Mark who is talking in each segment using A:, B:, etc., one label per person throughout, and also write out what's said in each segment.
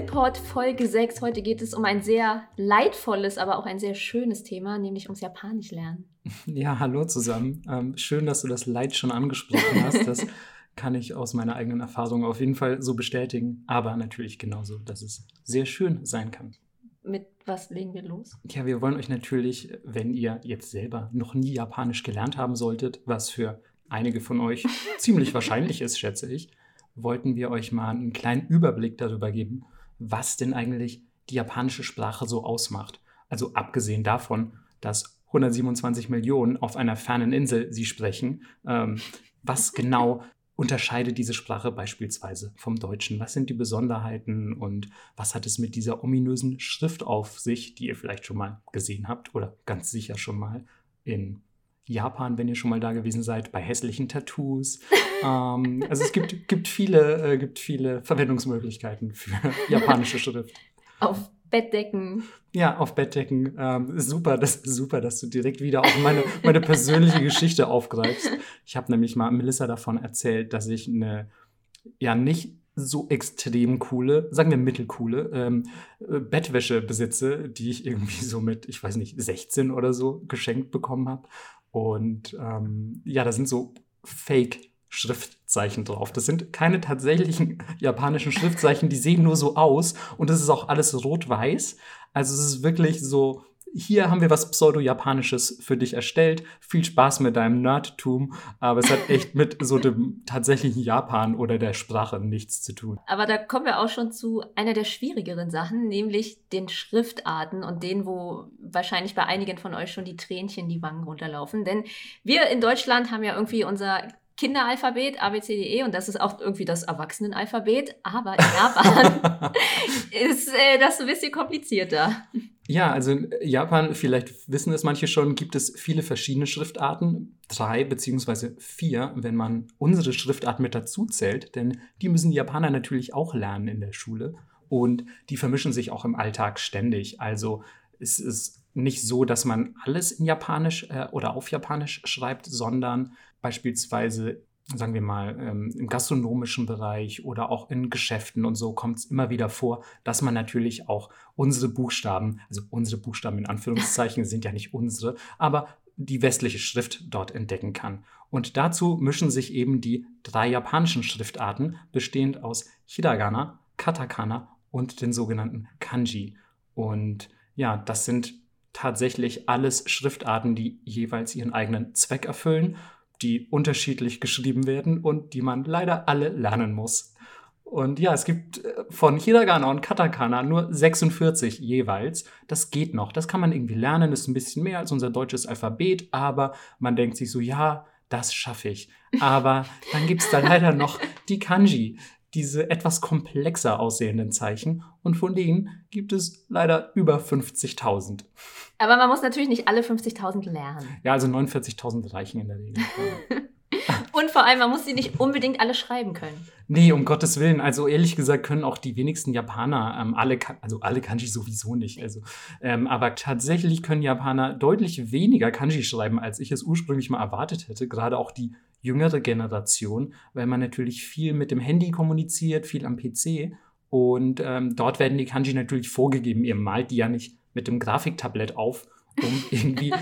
A: Nipport Folge 6. Heute geht es um ein sehr leidvolles, aber auch ein sehr schönes Thema, nämlich ums Japanisch lernen.
B: Ja, hallo zusammen. Ähm, schön, dass du das Leid schon angesprochen hast. Das kann ich aus meiner eigenen Erfahrung auf jeden Fall so bestätigen. Aber natürlich genauso, dass es sehr schön sein kann.
A: Mit was legen wir los?
B: Ja, wir wollen euch natürlich, wenn ihr jetzt selber noch nie Japanisch gelernt haben solltet, was für einige von euch ziemlich wahrscheinlich ist, schätze ich, wollten wir euch mal einen kleinen Überblick darüber geben, was denn eigentlich die japanische Sprache so ausmacht. Also abgesehen davon, dass 127 Millionen auf einer fernen Insel sie sprechen, ähm, was genau unterscheidet diese Sprache beispielsweise vom Deutschen? Was sind die Besonderheiten und was hat es mit dieser ominösen Schrift auf sich, die ihr vielleicht schon mal gesehen habt oder ganz sicher schon mal in Japan, wenn ihr schon mal da gewesen seid, bei hässlichen Tattoos. ähm, also es gibt, gibt, viele, äh, gibt viele Verwendungsmöglichkeiten für japanische Schrift.
A: Auf Bettdecken.
B: Ja, auf Bettdecken. Ähm, super, das super, dass du direkt wieder auf meine, meine persönliche Geschichte aufgreifst. Ich habe nämlich mal Melissa davon erzählt, dass ich eine ja nicht so extrem coole, sagen wir mittelcoole, ähm, äh, Bettwäsche besitze, die ich irgendwie so mit, ich weiß nicht, 16 oder so geschenkt bekommen habe. Und ähm, ja, da sind so Fake-Schriftzeichen drauf. Das sind keine tatsächlichen japanischen Schriftzeichen, die sehen nur so aus und es ist auch alles rot-weiß. Also es ist wirklich so hier haben wir was Pseudo-Japanisches für dich erstellt. Viel Spaß mit deinem Nerdtum, aber es hat echt mit so dem tatsächlichen Japan oder der Sprache nichts zu tun.
A: Aber da kommen wir auch schon zu einer der schwierigeren Sachen, nämlich den Schriftarten und denen, wo wahrscheinlich bei einigen von euch schon die Tränchen die Wangen runterlaufen. Denn wir in Deutschland haben ja irgendwie unser Kinderalphabet, ABCDE, und das ist auch irgendwie das Erwachsenenalphabet, aber in Japan ist äh, das ein bisschen komplizierter.
B: Ja, also in Japan, vielleicht wissen es manche schon, gibt es viele verschiedene Schriftarten. Drei beziehungsweise vier, wenn man unsere Schriftart mit dazu zählt, denn die müssen die Japaner natürlich auch lernen in der Schule. Und die vermischen sich auch im Alltag ständig. Also es ist nicht so, dass man alles in Japanisch äh, oder auf Japanisch schreibt, sondern beispielsweise, sagen wir mal, ähm, im gastronomischen Bereich oder auch in Geschäften und so kommt es immer wieder vor, dass man natürlich auch unsere Buchstaben, also unsere Buchstaben in Anführungszeichen sind ja nicht unsere, aber die westliche Schrift dort entdecken kann. Und dazu mischen sich eben die drei japanischen Schriftarten, bestehend aus Hiragana, Katakana und den sogenannten Kanji. Und ja, das sind tatsächlich alles Schriftarten, die jeweils ihren eigenen Zweck erfüllen die unterschiedlich geschrieben werden und die man leider alle lernen muss. Und ja, es gibt äh, von Hiragana und Katakana nur 46 jeweils. Das geht noch. Das kann man irgendwie lernen. Ist ein bisschen mehr als unser deutsches Alphabet, aber man denkt sich so, ja, das schaffe ich. Aber dann gibt es da leider noch die Kanji, diese etwas komplexer aussehenden Zeichen. Und von denen gibt es leider über 50.000.
A: Aber man muss natürlich nicht alle 50.000 lernen.
B: Ja, also 49.000 reichen in der Regel.
A: Und vor allem, man muss sie nicht unbedingt alle schreiben können.
B: Nee, um Gottes Willen. Also ehrlich gesagt können auch die wenigsten Japaner ähm, alle, also alle Kanji sowieso nicht. Also, ähm, aber tatsächlich können Japaner deutlich weniger Kanji schreiben, als ich es ursprünglich mal erwartet hätte. Gerade auch die jüngere Generation, weil man natürlich viel mit dem Handy kommuniziert, viel am PC. Und ähm, dort werden die Kanji natürlich vorgegeben. Ihr malt die ja nicht mit dem Grafiktablett auf, um irgendwie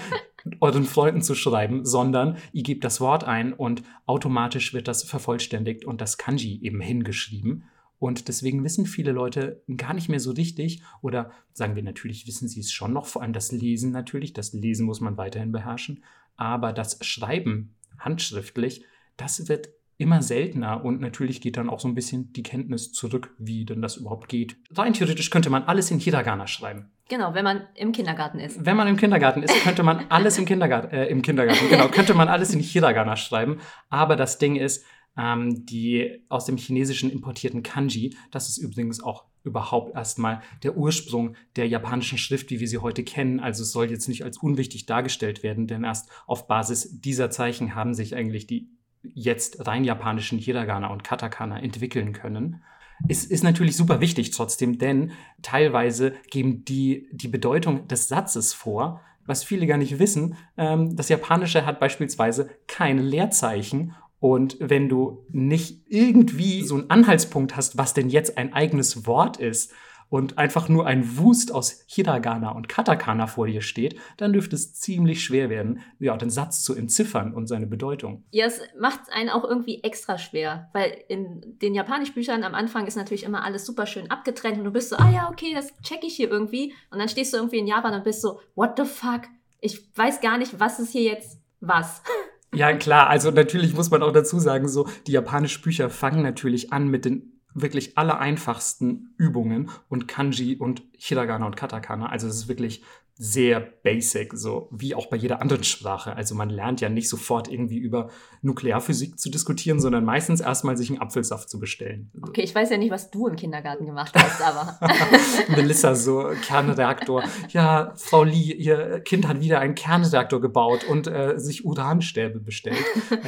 B: euren Freunden zu schreiben, sondern ihr gebt das Wort ein und automatisch wird das vervollständigt und das Kanji eben hingeschrieben. Und deswegen wissen viele Leute gar nicht mehr so richtig, oder sagen wir natürlich, wissen sie es schon noch, vor allem das Lesen natürlich, das Lesen muss man weiterhin beherrschen, aber das Schreiben handschriftlich, das wird immer seltener und natürlich geht dann auch so ein bisschen die Kenntnis zurück, wie denn das überhaupt geht. Rein theoretisch könnte man alles in Hiragana schreiben.
A: Genau, wenn man im Kindergarten ist.
B: Wenn man im Kindergarten ist, könnte man alles im Kindergarten, äh, im Kindergarten, genau, könnte man alles in Hiragana schreiben. Aber das Ding ist, ähm, die aus dem Chinesischen importierten Kanji, das ist übrigens auch überhaupt erstmal der Ursprung der japanischen Schrift, wie wir sie heute kennen. Also es soll jetzt nicht als unwichtig dargestellt werden, denn erst auf Basis dieser Zeichen haben sich eigentlich die jetzt rein japanischen Hiragana und Katakana entwickeln können. Es ist natürlich super wichtig trotzdem, denn teilweise geben die die Bedeutung des Satzes vor, was viele gar nicht wissen. Ähm, das Japanische hat beispielsweise keine Leerzeichen Und wenn du nicht irgendwie so einen Anhaltspunkt hast, was denn jetzt ein eigenes Wort ist, und einfach nur ein Wust aus Hiragana und Katakana vor dir steht, dann dürfte es ziemlich schwer werden, ja, den Satz zu entziffern und seine Bedeutung.
A: Ja, es macht einen auch irgendwie extra schwer, weil in den Japanischbüchern am Anfang ist natürlich immer alles super schön abgetrennt und du bist so, ah ja, okay, das check ich hier irgendwie. Und dann stehst du irgendwie in Japan und bist so, what the fuck? Ich weiß gar nicht, was ist hier jetzt was.
B: Ja, klar. Also natürlich muss man auch dazu sagen, so die japanischen Bücher fangen natürlich an mit den wirklich aller einfachsten Übungen und Kanji und Hiragana und Katakana. Also es ist wirklich sehr basic, so wie auch bei jeder anderen Sprache. Also man lernt ja nicht sofort irgendwie über Nuklearphysik zu diskutieren, sondern meistens erstmal sich einen Apfelsaft zu bestellen.
A: Okay, ich weiß ja nicht, was du im Kindergarten gemacht hast, aber.
B: Melissa, so Kernreaktor. Ja, Frau Lee, ihr Kind hat wieder einen Kernreaktor gebaut und äh, sich Uranstäbe bestellt.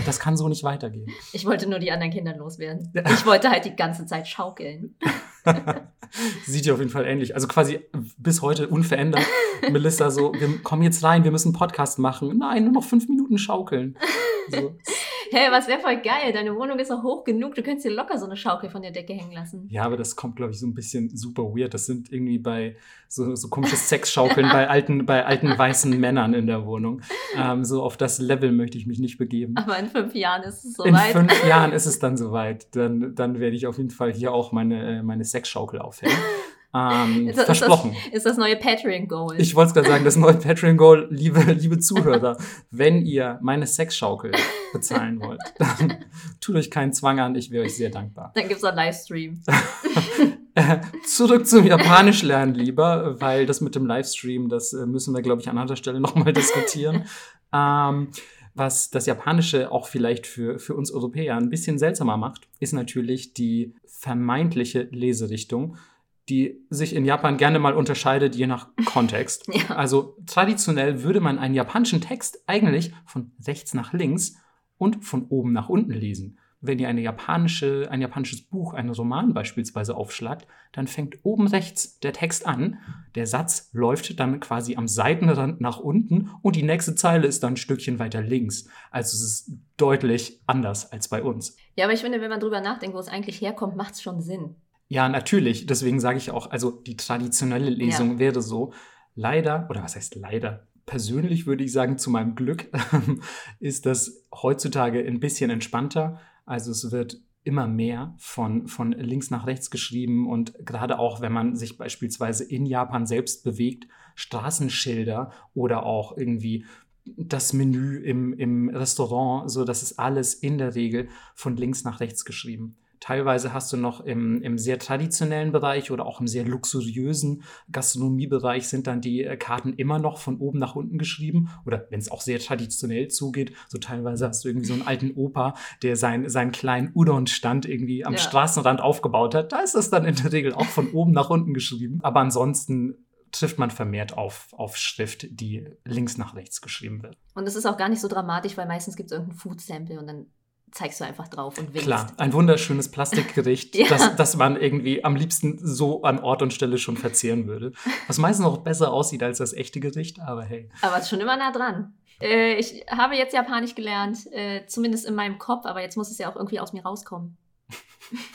B: Das kann so nicht weitergehen.
A: Ich wollte nur die anderen Kinder loswerden. Ich wollte halt die ganze Zeit schaukeln.
B: Sieht ja auf jeden Fall ähnlich. Also quasi bis heute unverändert. Melissa so, wir kommen jetzt rein, wir müssen einen Podcast machen. Nein, nur noch fünf Minuten schaukeln. So.
A: Hey, was wäre voll geil. Deine Wohnung ist auch hoch genug. Du könntest dir locker so eine Schaukel von der Decke hängen lassen.
B: Ja, aber das kommt, glaube ich, so ein bisschen super weird. Das sind irgendwie bei so, so komische Sexschaukeln bei alten, bei alten weißen Männern in der Wohnung. Ähm, so auf das Level möchte ich mich nicht begeben.
A: Aber in fünf Jahren ist es soweit.
B: In fünf Jahren ist es dann soweit. Dann, dann werde ich auf jeden Fall hier auch meine, äh, meine Sexschaukel aufhängen. Ähm, ist das, versprochen.
A: Ist das, ist das neue Patreon-Goal.
B: Ich wollte es gerade sagen, das neue Patreon-Goal, liebe, liebe Zuhörer, wenn ihr meine Sexschaukel bezahlen wollt, dann tut euch keinen Zwang an, ich wäre euch sehr dankbar.
A: Dann gibt es einen Livestream.
B: Äh, zurück zum Japanisch lernen lieber, weil das mit dem Livestream, das äh, müssen wir, glaube ich, an anderer Stelle nochmal diskutieren. ähm, was das Japanische auch vielleicht für, für uns Europäer ein bisschen seltsamer macht, ist natürlich die vermeintliche Leserichtung die sich in Japan gerne mal unterscheidet, je nach Kontext. ja. Also traditionell würde man einen japanischen Text eigentlich von rechts nach links und von oben nach unten lesen. Wenn ihr eine japanische, ein japanisches Buch, einen Roman beispielsweise aufschlagt, dann fängt oben rechts der Text an, der Satz läuft dann quasi am Seitenrand nach unten und die nächste Zeile ist dann ein Stückchen weiter links. Also es ist deutlich anders als bei uns.
A: Ja, aber ich finde, wenn man drüber nachdenkt, wo es eigentlich herkommt, macht es schon Sinn.
B: Ja, natürlich. Deswegen sage ich auch, also die traditionelle Lesung ja. wäre so. Leider, oder was heißt leider? Persönlich würde ich sagen, zu meinem Glück ist das heutzutage ein bisschen entspannter. Also es wird immer mehr von, von links nach rechts geschrieben und gerade auch, wenn man sich beispielsweise in Japan selbst bewegt, Straßenschilder oder auch irgendwie das Menü im, im Restaurant, so das ist alles in der Regel von links nach rechts geschrieben. Teilweise hast du noch im, im sehr traditionellen Bereich oder auch im sehr luxuriösen Gastronomiebereich sind dann die äh, Karten immer noch von oben nach unten geschrieben. Oder wenn es auch sehr traditionell zugeht, so teilweise hast du irgendwie so einen alten Opa, der sein, seinen kleinen Udon-Stand irgendwie am ja. Straßenrand aufgebaut hat. Da ist das dann in der Regel auch von oben nach unten geschrieben. Aber ansonsten trifft man vermehrt auf, auf Schrift, die links nach rechts geschrieben wird.
A: Und das ist auch gar nicht so dramatisch, weil meistens gibt es irgendein Food-Sample und dann zeigst du einfach drauf und winkst.
B: Klar, ein wunderschönes Plastikgericht, ja. das, das man irgendwie am liebsten so an Ort und Stelle schon verzehren würde. Was meistens noch besser aussieht als das echte Gericht, aber hey.
A: Aber es ist schon immer nah dran. Äh, ich habe jetzt Japanisch gelernt, äh, zumindest in meinem Kopf, aber jetzt muss es ja auch irgendwie aus mir rauskommen.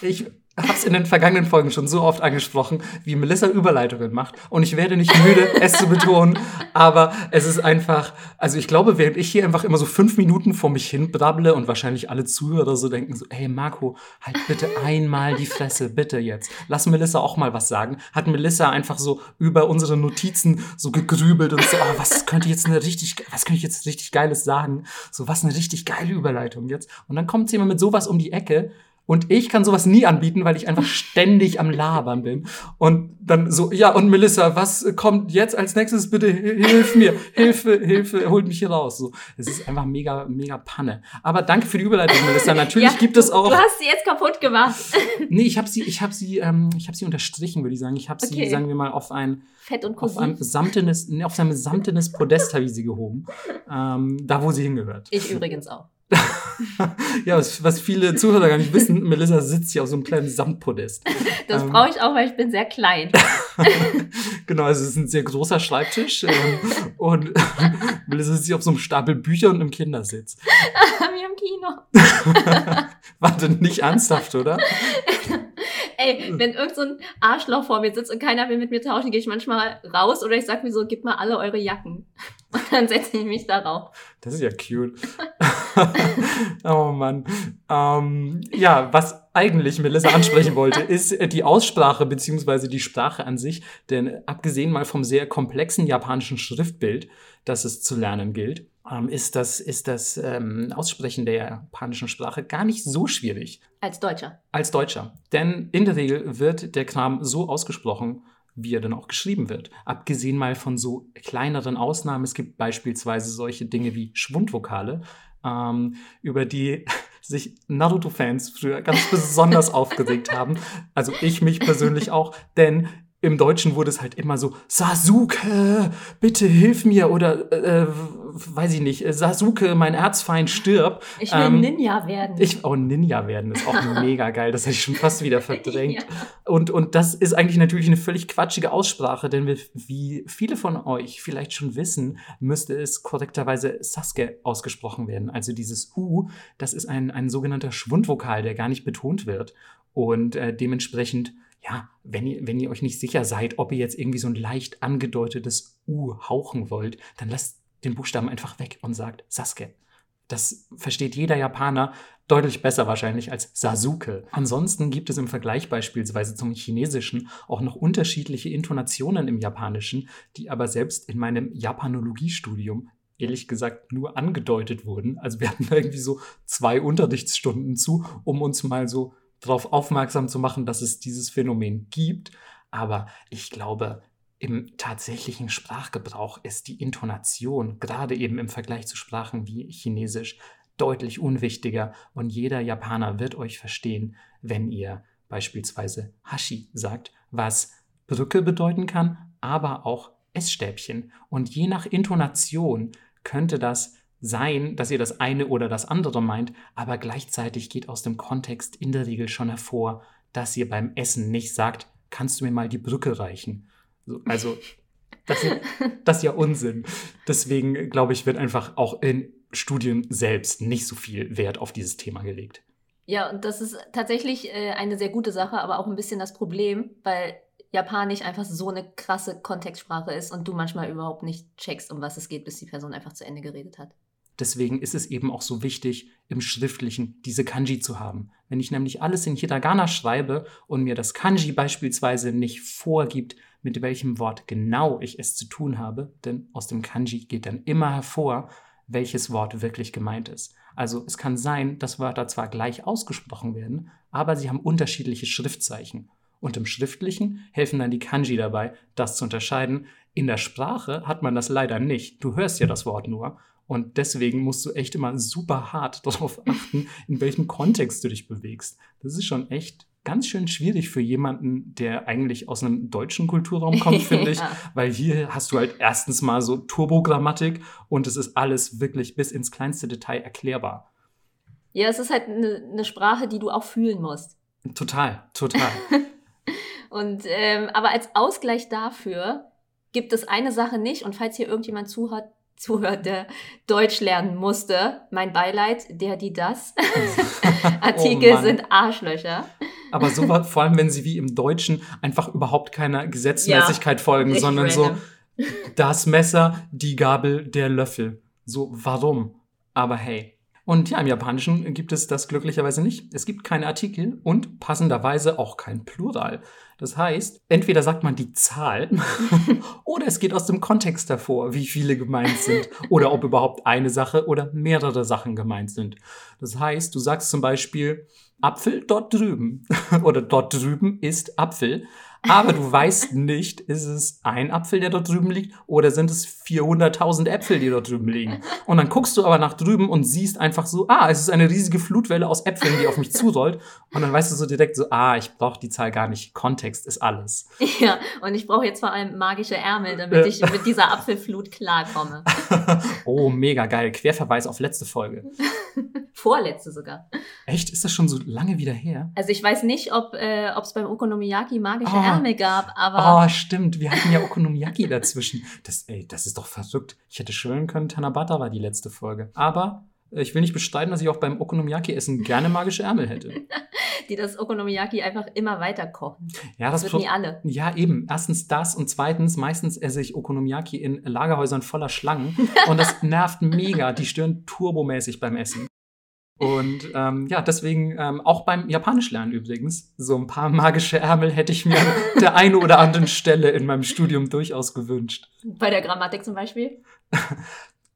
B: Ich habe es in den vergangenen Folgen schon so oft angesprochen, wie Melissa Überleitungen macht. Und ich werde nicht müde, es zu betonen. Aber es ist einfach, also ich glaube, während ich hier einfach immer so fünf Minuten vor mich hin brabble und wahrscheinlich alle Zuhörer so denken so, hey Marco, halt bitte einmal die Fresse, bitte jetzt. Lass Melissa auch mal was sagen. Hat Melissa einfach so über unsere Notizen so gegrübelt und so, oh, was könnte jetzt eine richtig, was könnte ich jetzt richtig Geiles sagen? So, was eine richtig geile Überleitung jetzt. Und dann kommt jemand mit sowas um die Ecke, und ich kann sowas nie anbieten, weil ich einfach ständig am Labern bin. Und dann so, ja, und Melissa, was kommt jetzt als nächstes? Bitte hilf mir, Hilfe, Hilfe, holt mich hier raus. So, es ist einfach mega, mega Panne. Aber danke für die Überleitung, Melissa. Natürlich ja, gibt es auch.
A: Du hast sie jetzt kaputt gemacht.
B: nee, ich habe sie, ich habe sie, ähm, ich habe sie unterstrichen, würde ich sagen. Ich habe okay. sie, sagen wir mal, auf ein
A: Fett und
B: auf ein samtenes, nee, auf sein samtenes Podest habe ich sie gehoben. Ähm, da, wo sie hingehört.
A: Ich übrigens auch.
B: Ja, was, viele Zuhörer gar nicht wissen, Melissa sitzt hier auf so einem kleinen Samtpodest.
A: Das ähm, brauche ich auch, weil ich bin sehr klein.
B: genau, also es ist ein sehr großer Schreibtisch ähm, und Melissa sitzt hier auf so einem Stapel Bücher und einem Kindersitz.
A: Wie im Kino.
B: Warte, nicht ernsthaft, oder?
A: Ey, wenn irgend so ein Arschloch vor mir sitzt und keiner will mit mir tauschen, gehe ich manchmal raus oder ich sag mir so, gib mal alle eure Jacken. Und dann setze ich mich darauf.
B: Das ist ja cute. oh Mann. Ähm, ja, was eigentlich Melissa ansprechen wollte, ist die Aussprache beziehungsweise die Sprache an sich. Denn abgesehen mal vom sehr komplexen japanischen Schriftbild, das es zu lernen gilt, ähm, ist das, ist das ähm, Aussprechen der japanischen Sprache gar nicht so schwierig.
A: Als Deutscher.
B: Als Deutscher. Denn in der Regel wird der Kram so ausgesprochen, wie er dann auch geschrieben wird. Abgesehen mal von so kleineren Ausnahmen. Es gibt beispielsweise solche Dinge wie Schwundvokale, ähm, über die sich Naruto-Fans früher ganz besonders aufgeregt haben. Also ich mich persönlich auch, denn im Deutschen wurde es halt immer so, Sasuke, bitte hilf mir oder äh, weiß ich nicht, Sasuke, mein Erzfeind stirb.
A: Ich will ähm, Ninja werden.
B: Ich, oh, Ninja werden ist auch mega geil, das hätte ich schon fast wieder verdrängt. ja. und, und das ist eigentlich natürlich eine völlig quatschige Aussprache, denn wie viele von euch vielleicht schon wissen, müsste es korrekterweise Sasuke ausgesprochen werden. Also dieses U, das ist ein, ein sogenannter Schwundvokal, der gar nicht betont wird und äh, dementsprechend ja, wenn ihr, wenn ihr euch nicht sicher seid, ob ihr jetzt irgendwie so ein leicht angedeutetes U hauchen wollt, dann lasst den Buchstaben einfach weg und sagt Sasuke. Das versteht jeder Japaner deutlich besser wahrscheinlich als Sasuke. Ansonsten gibt es im Vergleich beispielsweise zum Chinesischen auch noch unterschiedliche Intonationen im Japanischen, die aber selbst in meinem Japanologiestudium ehrlich gesagt nur angedeutet wurden. Also wir hatten irgendwie so zwei Unterrichtsstunden zu, um uns mal so darauf aufmerksam zu machen, dass es dieses Phänomen gibt. Aber ich glaube, im tatsächlichen Sprachgebrauch ist die Intonation, gerade eben im Vergleich zu Sprachen wie Chinesisch, deutlich unwichtiger und jeder Japaner wird euch verstehen, wenn ihr beispielsweise Hashi sagt, was Brücke bedeuten kann, aber auch Essstäbchen. Und je nach Intonation könnte das sein, dass ihr das eine oder das andere meint, aber gleichzeitig geht aus dem Kontext in der Regel schon hervor, dass ihr beim Essen nicht sagt, kannst du mir mal die Brücke reichen? Also, das, das ist ja Unsinn. Deswegen, glaube ich, wird einfach auch in Studien selbst nicht so viel Wert auf dieses Thema gelegt.
A: Ja, und das ist tatsächlich äh, eine sehr gute Sache, aber auch ein bisschen das Problem, weil Japanisch einfach so eine krasse Kontextsprache ist und du manchmal überhaupt nicht checkst, um was es geht, bis die Person einfach zu Ende geredet hat.
B: Deswegen ist es eben auch so wichtig, im Schriftlichen diese Kanji zu haben. Wenn ich nämlich alles in Hiragana schreibe und mir das Kanji beispielsweise nicht vorgibt, mit welchem Wort genau ich es zu tun habe, denn aus dem Kanji geht dann immer hervor, welches Wort wirklich gemeint ist. Also es kann sein, dass Wörter zwar gleich ausgesprochen werden, aber sie haben unterschiedliche Schriftzeichen. Und im Schriftlichen helfen dann die Kanji dabei, das zu unterscheiden. In der Sprache hat man das leider nicht. Du hörst ja das Wort nur. Und deswegen musst du echt immer super hart darauf achten, in welchem Kontext du dich bewegst. Das ist schon echt ganz schön schwierig für jemanden, der eigentlich aus einem deutschen Kulturraum kommt, finde ich, ja. weil hier hast du halt erstens mal so Turbogrammatik und es ist alles wirklich bis ins kleinste Detail erklärbar.
A: Ja, es ist halt eine ne Sprache, die du auch fühlen musst.
B: Total, total.
A: und ähm, aber als Ausgleich dafür gibt es eine Sache nicht und falls hier irgendjemand zuhört, zuhört, der Deutsch lernen musste. Mein Beileid, der, die, das. Artikel oh sind Arschlöcher.
B: Aber so vor allem, wenn sie wie im Deutschen einfach überhaupt keiner Gesetzmäßigkeit ja, folgen, sondern random. so das Messer, die Gabel, der Löffel. So, warum? Aber hey. Und ja, im Japanischen gibt es das glücklicherweise nicht. Es gibt keine Artikel und passenderweise auch kein Plural. Das heißt, entweder sagt man die Zahl oder es geht aus dem Kontext hervor, wie viele gemeint sind oder ob überhaupt eine Sache oder mehrere Sachen gemeint sind. Das heißt, du sagst zum Beispiel Apfel dort drüben oder dort drüben ist Apfel, aber du weißt nicht, ist es ein Apfel, der dort drüben liegt, oder sind es 400.000 Äpfel, die dort drüben liegen. Und dann guckst du aber nach drüben und siehst einfach so, ah, es ist eine riesige Flutwelle aus Äpfeln, die auf mich zurollt. Und dann weißt du so direkt so, ah, ich brauche die Zahl gar nicht. Kontext ist alles.
A: Ja, und ich brauche jetzt vor allem magische Ärmel, damit ich mit dieser Apfelflut klarkomme.
B: oh, mega geil. Querverweis auf letzte Folge.
A: Vorletzte sogar.
B: Echt? Ist das schon so lange wieder her?
A: Also ich weiß nicht, ob äh, es beim Okonomiyaki magische oh. Ärmel gab, aber...
B: Oh, stimmt. Wir hatten ja Okonomiyaki dazwischen. Das, ey, das ist doch verrückt. Ich hätte schwören können, Tanabata war die letzte Folge. Aber äh, ich will nicht bestreiten, dass ich auch beim Okonomiyaki-Essen gerne magische Ärmel hätte.
A: Die das Okonomiyaki einfach immer weiter kochen.
B: Ja, das,
A: das wird nie alle.
B: Ja, eben. Erstens das und zweitens, meistens esse ich Okonomiyaki in Lagerhäusern voller Schlangen und das nervt mega. Die stören turbomäßig beim Essen. Und ähm, ja, deswegen ähm, auch beim Japanisch lernen übrigens, so ein paar magische Ärmel hätte ich mir an der einen oder anderen Stelle in meinem Studium durchaus gewünscht.
A: Bei der Grammatik zum Beispiel?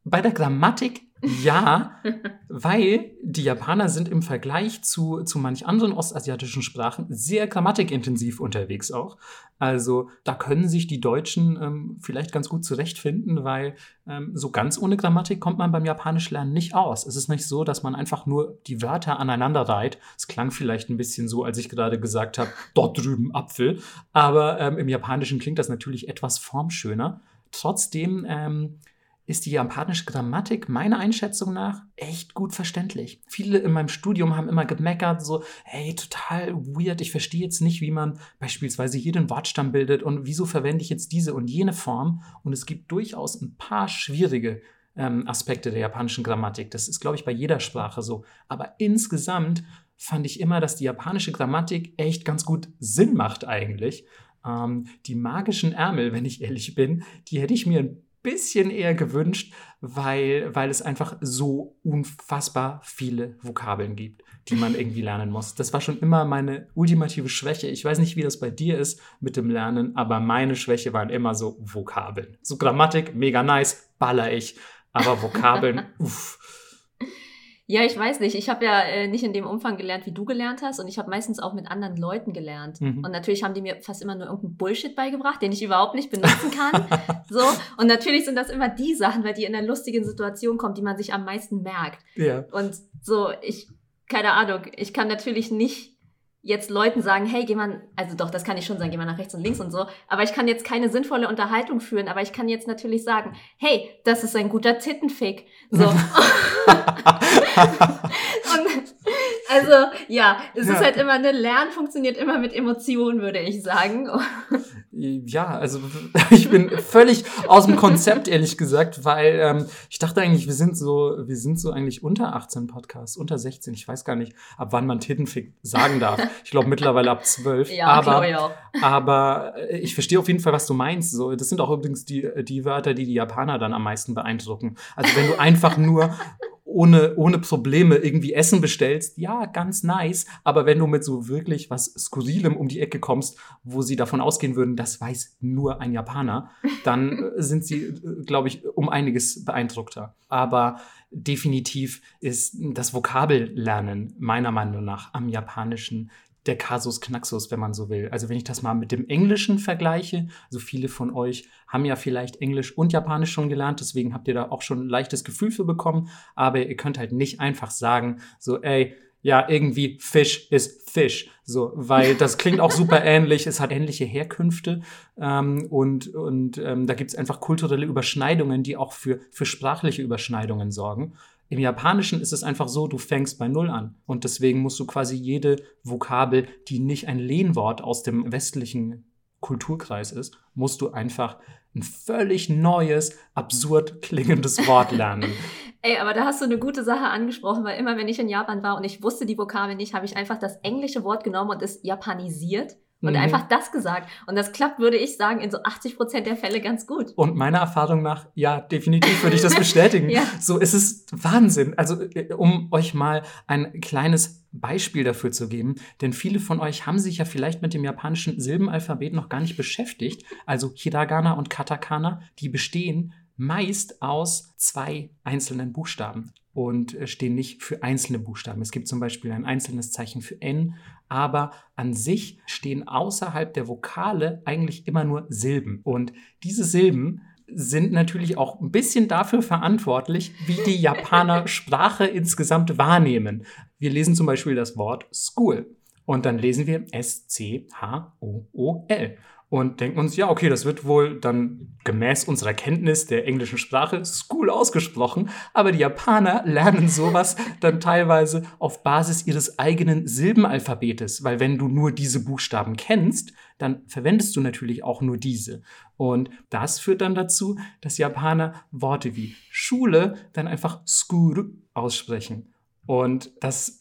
B: Bei der Grammatik ja, weil die Japaner sind im Vergleich zu, zu manch anderen ostasiatischen Sprachen sehr grammatikintensiv unterwegs auch. Also da können sich die Deutschen ähm, vielleicht ganz gut zurechtfinden, weil ähm, so ganz ohne Grammatik kommt man beim Japanisch lernen nicht aus. Es ist nicht so, dass man einfach nur die Wörter aneinander reiht. Es klang vielleicht ein bisschen so, als ich gerade gesagt habe, dort drüben Apfel. Aber ähm, im Japanischen klingt das natürlich etwas formschöner. Trotzdem ähm, ist die japanische Grammatik meiner Einschätzung nach echt gut verständlich. Viele in meinem Studium haben immer gemeckert, so, hey, total weird, ich verstehe jetzt nicht, wie man beispielsweise hier den Wortstamm bildet und wieso verwende ich jetzt diese und jene Form. Und es gibt durchaus ein paar schwierige ähm, Aspekte der japanischen Grammatik. Das ist, glaube ich, bei jeder Sprache so. Aber insgesamt fand ich immer, dass die japanische Grammatik echt ganz gut Sinn macht eigentlich. Ähm, die magischen Ärmel, wenn ich ehrlich bin, die hätte ich mir ein bisschen eher gewünscht, weil, weil es einfach so unfassbar viele Vokabeln gibt, die man irgendwie lernen muss. Das war schon immer meine ultimative Schwäche. Ich weiß nicht, wie das bei dir ist mit dem Lernen, aber meine Schwäche waren immer so Vokabeln. So Grammatik, mega nice, baller ich, aber Vokabeln, uff.
A: Ja, ich weiß nicht. Ich habe ja äh, nicht in dem Umfang gelernt, wie du gelernt hast. Und ich habe meistens auch mit anderen Leuten gelernt. Mhm. Und natürlich haben die mir fast immer nur irgendeinen Bullshit beigebracht, den ich überhaupt nicht benutzen kann. so. Und natürlich sind das immer die Sachen, weil die in einer lustigen Situation kommen, die man sich am meisten merkt. Ja. Und so, ich, keine Ahnung, ich kann natürlich nicht jetzt Leuten sagen, hey, geh mal, also doch, das kann ich schon sagen, geh mal nach rechts und links und so, aber ich kann jetzt keine sinnvolle Unterhaltung führen, aber ich kann jetzt natürlich sagen, hey, das ist ein guter Tittenfick. So. und, also, ja, es ja. ist halt immer eine Lernen funktioniert immer mit Emotionen, würde ich sagen.
B: ja, also ich bin völlig aus dem Konzept, ehrlich gesagt, weil ähm, ich dachte eigentlich, wir sind so, wir sind so eigentlich unter 18 Podcasts, unter 16. Ich weiß gar nicht, ab wann man Tittenfick sagen darf. Ich glaube mittlerweile ab 12. Ja, aber, ich auch. aber äh, ich verstehe auf jeden Fall, was du meinst. So, das sind auch übrigens die, die Wörter, die die Japaner dann am meisten beeindrucken. Also wenn du einfach nur ohne, ohne Probleme irgendwie Essen bestellst, ja, ganz nice. Aber wenn du mit so wirklich was Skurrilem um die Ecke kommst, wo sie davon ausgehen würden, das weiß nur ein Japaner, dann äh, sind sie, äh, glaube ich, um einiges beeindruckter. Aber definitiv ist das Vokabellernen meiner Meinung nach am Japanischen der Kasus Knaxus, wenn man so will. Also wenn ich das mal mit dem Englischen vergleiche, also viele von euch haben ja vielleicht Englisch und Japanisch schon gelernt, deswegen habt ihr da auch schon ein leichtes Gefühl für bekommen, aber ihr könnt halt nicht einfach sagen, so, ey, ja, irgendwie Fisch ist Fisch. So, weil das klingt auch super ähnlich, es hat ähnliche Herkünfte ähm, und, und ähm, da gibt es einfach kulturelle Überschneidungen, die auch für, für sprachliche Überschneidungen sorgen. Im Japanischen ist es einfach so, du fängst bei Null an. Und deswegen musst du quasi jede Vokabel, die nicht ein Lehnwort aus dem westlichen Kulturkreis ist, musst du einfach ein völlig neues, absurd klingendes Wort lernen.
A: Ey, aber da hast du eine gute Sache angesprochen, weil immer wenn ich in Japan war und ich wusste die Vokabel nicht, habe ich einfach das englische Wort genommen und es japanisiert und mhm. einfach das gesagt. Und das klappt, würde ich sagen, in so 80 Prozent der Fälle ganz gut.
B: Und meiner Erfahrung nach, ja, definitiv würde ich das bestätigen. ja. So, es ist Wahnsinn. Also, äh, um euch mal ein kleines Beispiel dafür zu geben, denn viele von euch haben sich ja vielleicht mit dem japanischen Silbenalphabet noch gar nicht beschäftigt. Also Hiragana und Katakana, die bestehen meist aus zwei einzelnen Buchstaben und äh, stehen nicht für einzelne Buchstaben. Es gibt zum Beispiel ein einzelnes Zeichen für N, aber an sich stehen außerhalb der Vokale eigentlich immer nur Silben. Und diese Silben sind natürlich auch ein bisschen dafür verantwortlich, wie die Japaner Sprache insgesamt wahrnehmen. Wir lesen zum Beispiel das Wort School und dann lesen wir S-C-H-O-O-L und denken uns, ja, okay, das wird wohl dann gemäß unserer Kenntnis der englischen Sprache School ausgesprochen, aber die Japaner lernen sowas dann teilweise auf Basis ihres eigenen Silbenalphabetes, weil wenn du nur diese Buchstaben kennst, dann verwendest du natürlich auch nur diese. Und das führt dann dazu, dass Japaner Worte wie Schule dann einfach School aussprechen. Und das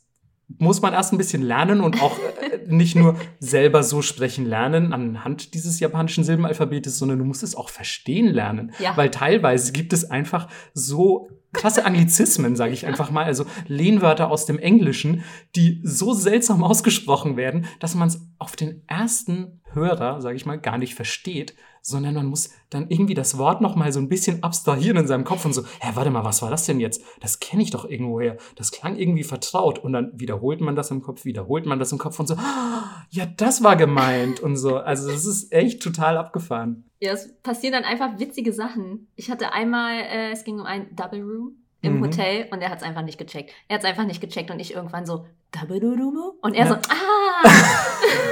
B: muss man erst ein bisschen lernen und auch äh, nicht nur selber so sprechen lernen anhand dieses japanischen Silbenalphabetes, sondern du musst es auch verstehen lernen. Ja. Weil teilweise gibt es einfach so krasse Anglizismen, sage ich einfach mal, also Lehnwörter aus dem Englischen, die so seltsam ausgesprochen werden, dass man es auf den ersten Hörer, sage ich mal, gar nicht versteht sondern man muss dann irgendwie das Wort noch mal so ein bisschen abstrahieren in seinem Kopf und so, hä, warte mal, was war das denn jetzt? Das kenne ich doch irgendwoher. Das klang irgendwie vertraut und dann wiederholt man das im Kopf, wiederholt man das im Kopf und so, ja, das war gemeint und so. Also das ist echt total abgefahren.
A: Ja, es passieren dann einfach witzige Sachen. Ich hatte einmal, äh, es ging um ein Double Room im mhm. Hotel und er hat es einfach nicht gecheckt. Er hat es einfach nicht gecheckt und ich irgendwann so, und er ja. so,
B: ah!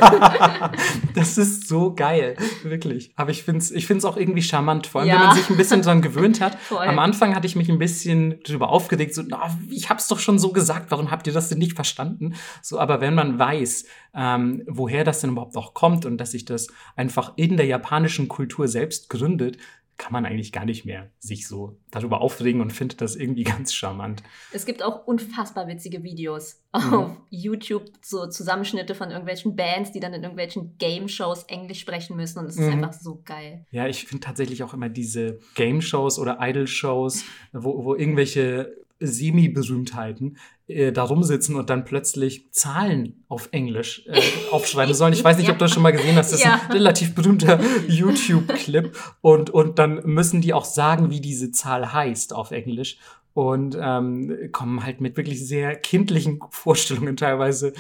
B: das ist so geil, wirklich. Aber ich finde es ich find's auch irgendwie charmant, vor allem ja. wenn man sich ein bisschen dran gewöhnt hat. Voll. Am Anfang hatte ich mich ein bisschen darüber aufgeregt, so, oh, ich hab's doch schon so gesagt, warum habt ihr das denn nicht verstanden? So, aber wenn man weiß, ähm, woher das denn überhaupt auch kommt und dass sich das einfach in der japanischen Kultur selbst gründet, kann man eigentlich gar nicht mehr sich so darüber aufregen und findet das irgendwie ganz charmant.
A: Es gibt auch unfassbar witzige Videos mhm. auf YouTube, so Zusammenschnitte von irgendwelchen Bands, die dann in irgendwelchen Game-Shows Englisch sprechen müssen und es ist mhm. einfach so geil.
B: Ja, ich finde tatsächlich auch immer diese Game-Shows oder Idol-Shows, wo, wo irgendwelche Semi-Berühmtheiten äh, da rumsitzen und dann plötzlich Zahlen auf Englisch äh, aufschreiben sollen. Ich weiß nicht, ja. ob du das schon mal gesehen hast. Das ist ja. ein relativ berühmter YouTube-Clip. Und, und dann müssen die auch sagen, wie diese Zahl heißt auf Englisch. Und ähm, kommen halt mit wirklich sehr kindlichen Vorstellungen teilweise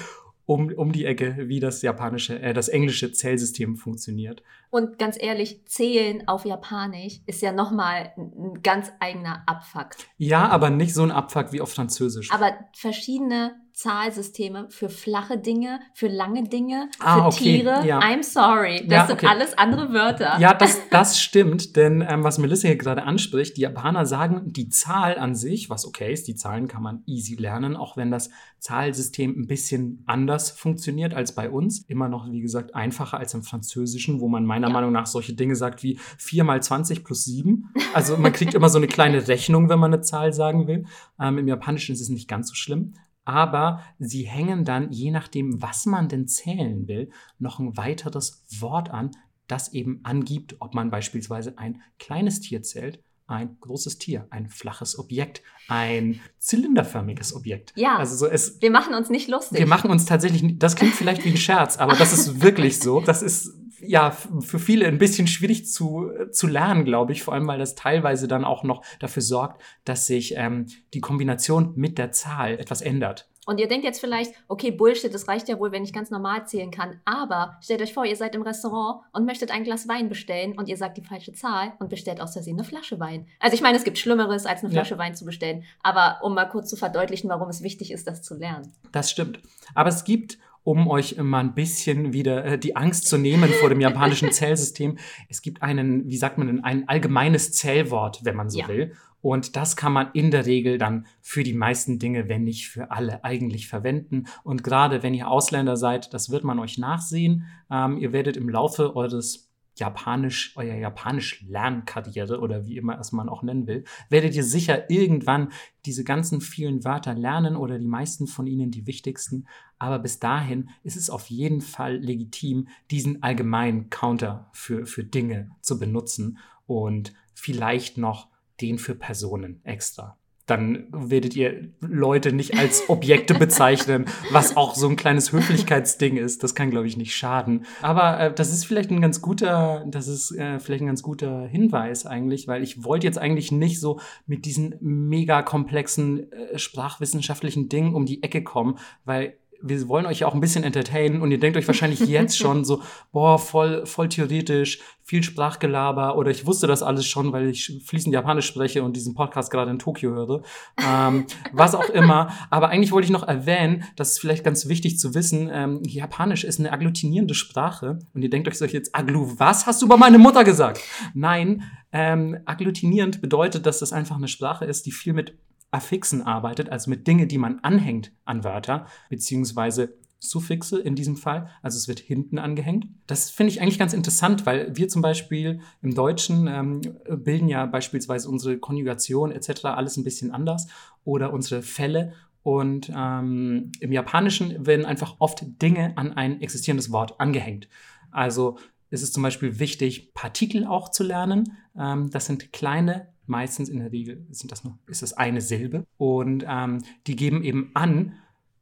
B: um, um die Ecke, wie das japanische, äh, das englische Zählsystem funktioniert.
A: Und ganz ehrlich, zählen auf Japanisch ist ja nochmal ein ganz eigener Abfuck.
B: Ja, aber nicht so ein Abfuck wie auf Französisch.
A: Aber verschiedene Zahlsysteme für flache Dinge, für lange Dinge, ah, für okay. Tiere. Ja. I'm sorry. Das ja, sind okay. alles andere Wörter.
B: Ja, das, das stimmt, denn ähm, was Melissa hier gerade anspricht, die Japaner sagen, die Zahl an sich, was okay ist, die Zahlen kann man easy lernen, auch wenn das Zahlsystem ein bisschen anders funktioniert als bei uns. Immer noch, wie gesagt, einfacher als im Französischen, wo man meiner ja. Meinung nach solche Dinge sagt wie 4 mal 20 plus 7. Also man kriegt immer so eine kleine Rechnung, wenn man eine Zahl sagen will. Ähm, Im Japanischen ist es nicht ganz so schlimm aber sie hängen dann, je nachdem, was man denn zählen will, noch ein weiteres Wort an, das eben angibt, ob man beispielsweise ein kleines Tier zählt, ein großes Tier, ein flaches Objekt, ein zylinderförmiges Objekt.
A: Ja. Also so es, wir machen uns nicht lustig.
B: Wir machen uns tatsächlich, das klingt vielleicht wie ein Scherz, aber das ist wirklich so. Das ist ja für viele ein bisschen schwierig zu, zu lernen, glaube ich, vor allem weil das teilweise dann auch noch dafür sorgt, dass sich ähm, die Kombination mit der Zahl etwas ändert.
A: Und ihr denkt jetzt vielleicht, okay, Bullshit, das reicht ja wohl, wenn ich ganz normal zählen kann. Aber stellt euch vor, ihr seid im Restaurant und möchtet ein Glas Wein bestellen und ihr sagt die falsche Zahl und bestellt aus Versehen eine Flasche Wein. Also ich meine, es gibt Schlimmeres, als eine Flasche ja. Wein zu bestellen. Aber um mal kurz zu verdeutlichen, warum es wichtig ist, das zu lernen.
B: Das stimmt. Aber es gibt um euch mal ein bisschen wieder äh, die Angst zu nehmen vor dem japanischen Zählsystem. Es gibt einen, wie sagt man denn, ein allgemeines Zählwort, wenn man so ja. will. Und das kann man in der Regel dann für die meisten Dinge, wenn nicht für alle, eigentlich verwenden. Und gerade wenn ihr Ausländer seid, das wird man euch nachsehen. Ähm, ihr werdet im Laufe eures Japanisch, euer Japanisch Lernkarriere oder wie immer es man auch nennen will, werdet ihr sicher irgendwann diese ganzen vielen Wörter lernen oder die meisten von ihnen die wichtigsten. Aber bis dahin ist es auf jeden Fall legitim, diesen allgemeinen Counter für, für Dinge zu benutzen und vielleicht noch den für Personen extra. Dann werdet ihr Leute nicht als Objekte bezeichnen, was auch so ein kleines Höflichkeitsding ist. Das kann, glaube ich, nicht schaden. Aber äh, das ist vielleicht ein ganz guter, das ist äh, vielleicht ein ganz guter Hinweis eigentlich, weil ich wollte jetzt eigentlich nicht so mit diesen mega komplexen äh, sprachwissenschaftlichen Dingen um die Ecke kommen, weil wir wollen euch ja auch ein bisschen entertainen und ihr denkt euch wahrscheinlich jetzt schon so, boah, voll, voll theoretisch, viel Sprachgelaber oder ich wusste das alles schon, weil ich fließend Japanisch spreche und diesen Podcast gerade in Tokio höre. Ähm, was auch immer. Aber eigentlich wollte ich noch erwähnen, das ist vielleicht ganz wichtig zu wissen, ähm, Japanisch ist eine agglutinierende Sprache und ihr denkt euch jetzt, Aglu, was hast du über meine Mutter gesagt? Nein, ähm, agglutinierend bedeutet, dass das einfach eine Sprache ist, die viel mit Affixen arbeitet, also mit Dingen, die man anhängt an Wörter, beziehungsweise Suffixe in diesem Fall, also es wird hinten angehängt. Das finde ich eigentlich ganz interessant, weil wir zum Beispiel im Deutschen ähm, bilden ja beispielsweise unsere Konjugation etc. alles ein bisschen anders oder unsere Fälle und ähm, im Japanischen werden einfach oft Dinge an ein existierendes Wort angehängt. Also ist es zum Beispiel wichtig, Partikel auch zu lernen. Ähm, das sind kleine Meistens in der Regel sind das nur, ist es eine Silbe. Und ähm, die geben eben an,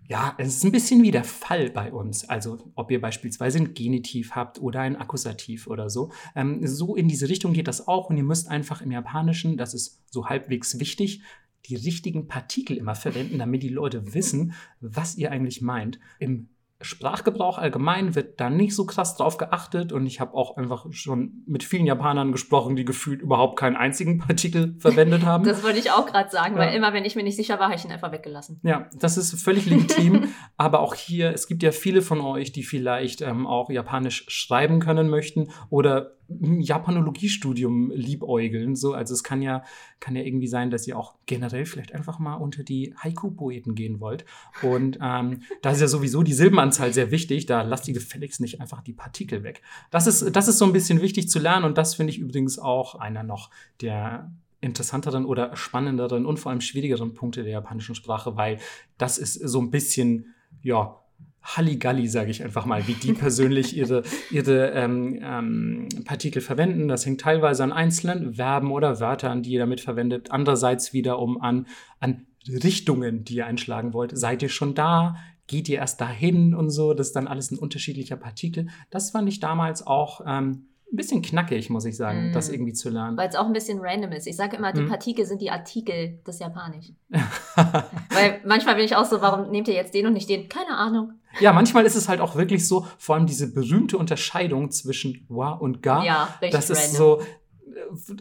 B: ja, es ist ein bisschen wie der Fall bei uns. Also, ob ihr beispielsweise ein Genitiv habt oder ein Akkusativ oder so. Ähm, so in diese Richtung geht das auch. Und ihr müsst einfach im Japanischen, das ist so halbwegs wichtig, die richtigen Partikel immer verwenden, damit die Leute wissen, was ihr eigentlich meint. Im Sprachgebrauch allgemein wird da nicht so krass drauf geachtet und ich habe auch einfach schon mit vielen Japanern gesprochen, die gefühlt überhaupt keinen einzigen Partikel verwendet haben.
A: Das wollte ich auch gerade sagen, ja. weil immer, wenn ich mir nicht sicher war, habe ich ihn einfach weggelassen.
B: Ja, das ist völlig legitim, aber auch hier, es gibt ja viele von euch, die vielleicht ähm, auch Japanisch schreiben können möchten oder Japanologiestudium liebäugeln. So, also es kann ja, kann ja irgendwie sein, dass ihr auch generell vielleicht einfach mal unter die Haiku-Poeten gehen wollt. Und ähm, da ist ja sowieso die Silbenanzahl sehr wichtig. Da lasst ihr gefälligst nicht einfach die Partikel weg. Das ist, das ist so ein bisschen wichtig zu lernen und das finde ich übrigens auch einer noch der interessanteren oder spannenderen und vor allem schwierigeren Punkte der japanischen Sprache, weil das ist so ein bisschen, ja, Halligalli, sage ich einfach mal, wie die persönlich ihre, ihre ähm, ähm, Partikel verwenden. Das hängt teilweise an einzelnen Verben oder Wörtern, die ihr damit verwendet. Andererseits wiederum an, an Richtungen, die ihr einschlagen wollt. Seid ihr schon da? Geht ihr erst dahin und so? Das ist dann alles ein unterschiedlicher Partikel. Das fand ich damals auch ähm, ein bisschen knackig, muss ich sagen, mm. das irgendwie zu lernen.
A: Weil es auch ein bisschen random ist. Ich sage immer, die mm. Partikel sind die Artikel des Japanischen. Weil manchmal bin ich auch so, warum nehmt ihr jetzt den und nicht den? Keine Ahnung.
B: Ja, manchmal ist es halt auch wirklich so, vor allem diese berühmte Unterscheidung zwischen wa und ga. Ja, richtig Das ist random. so,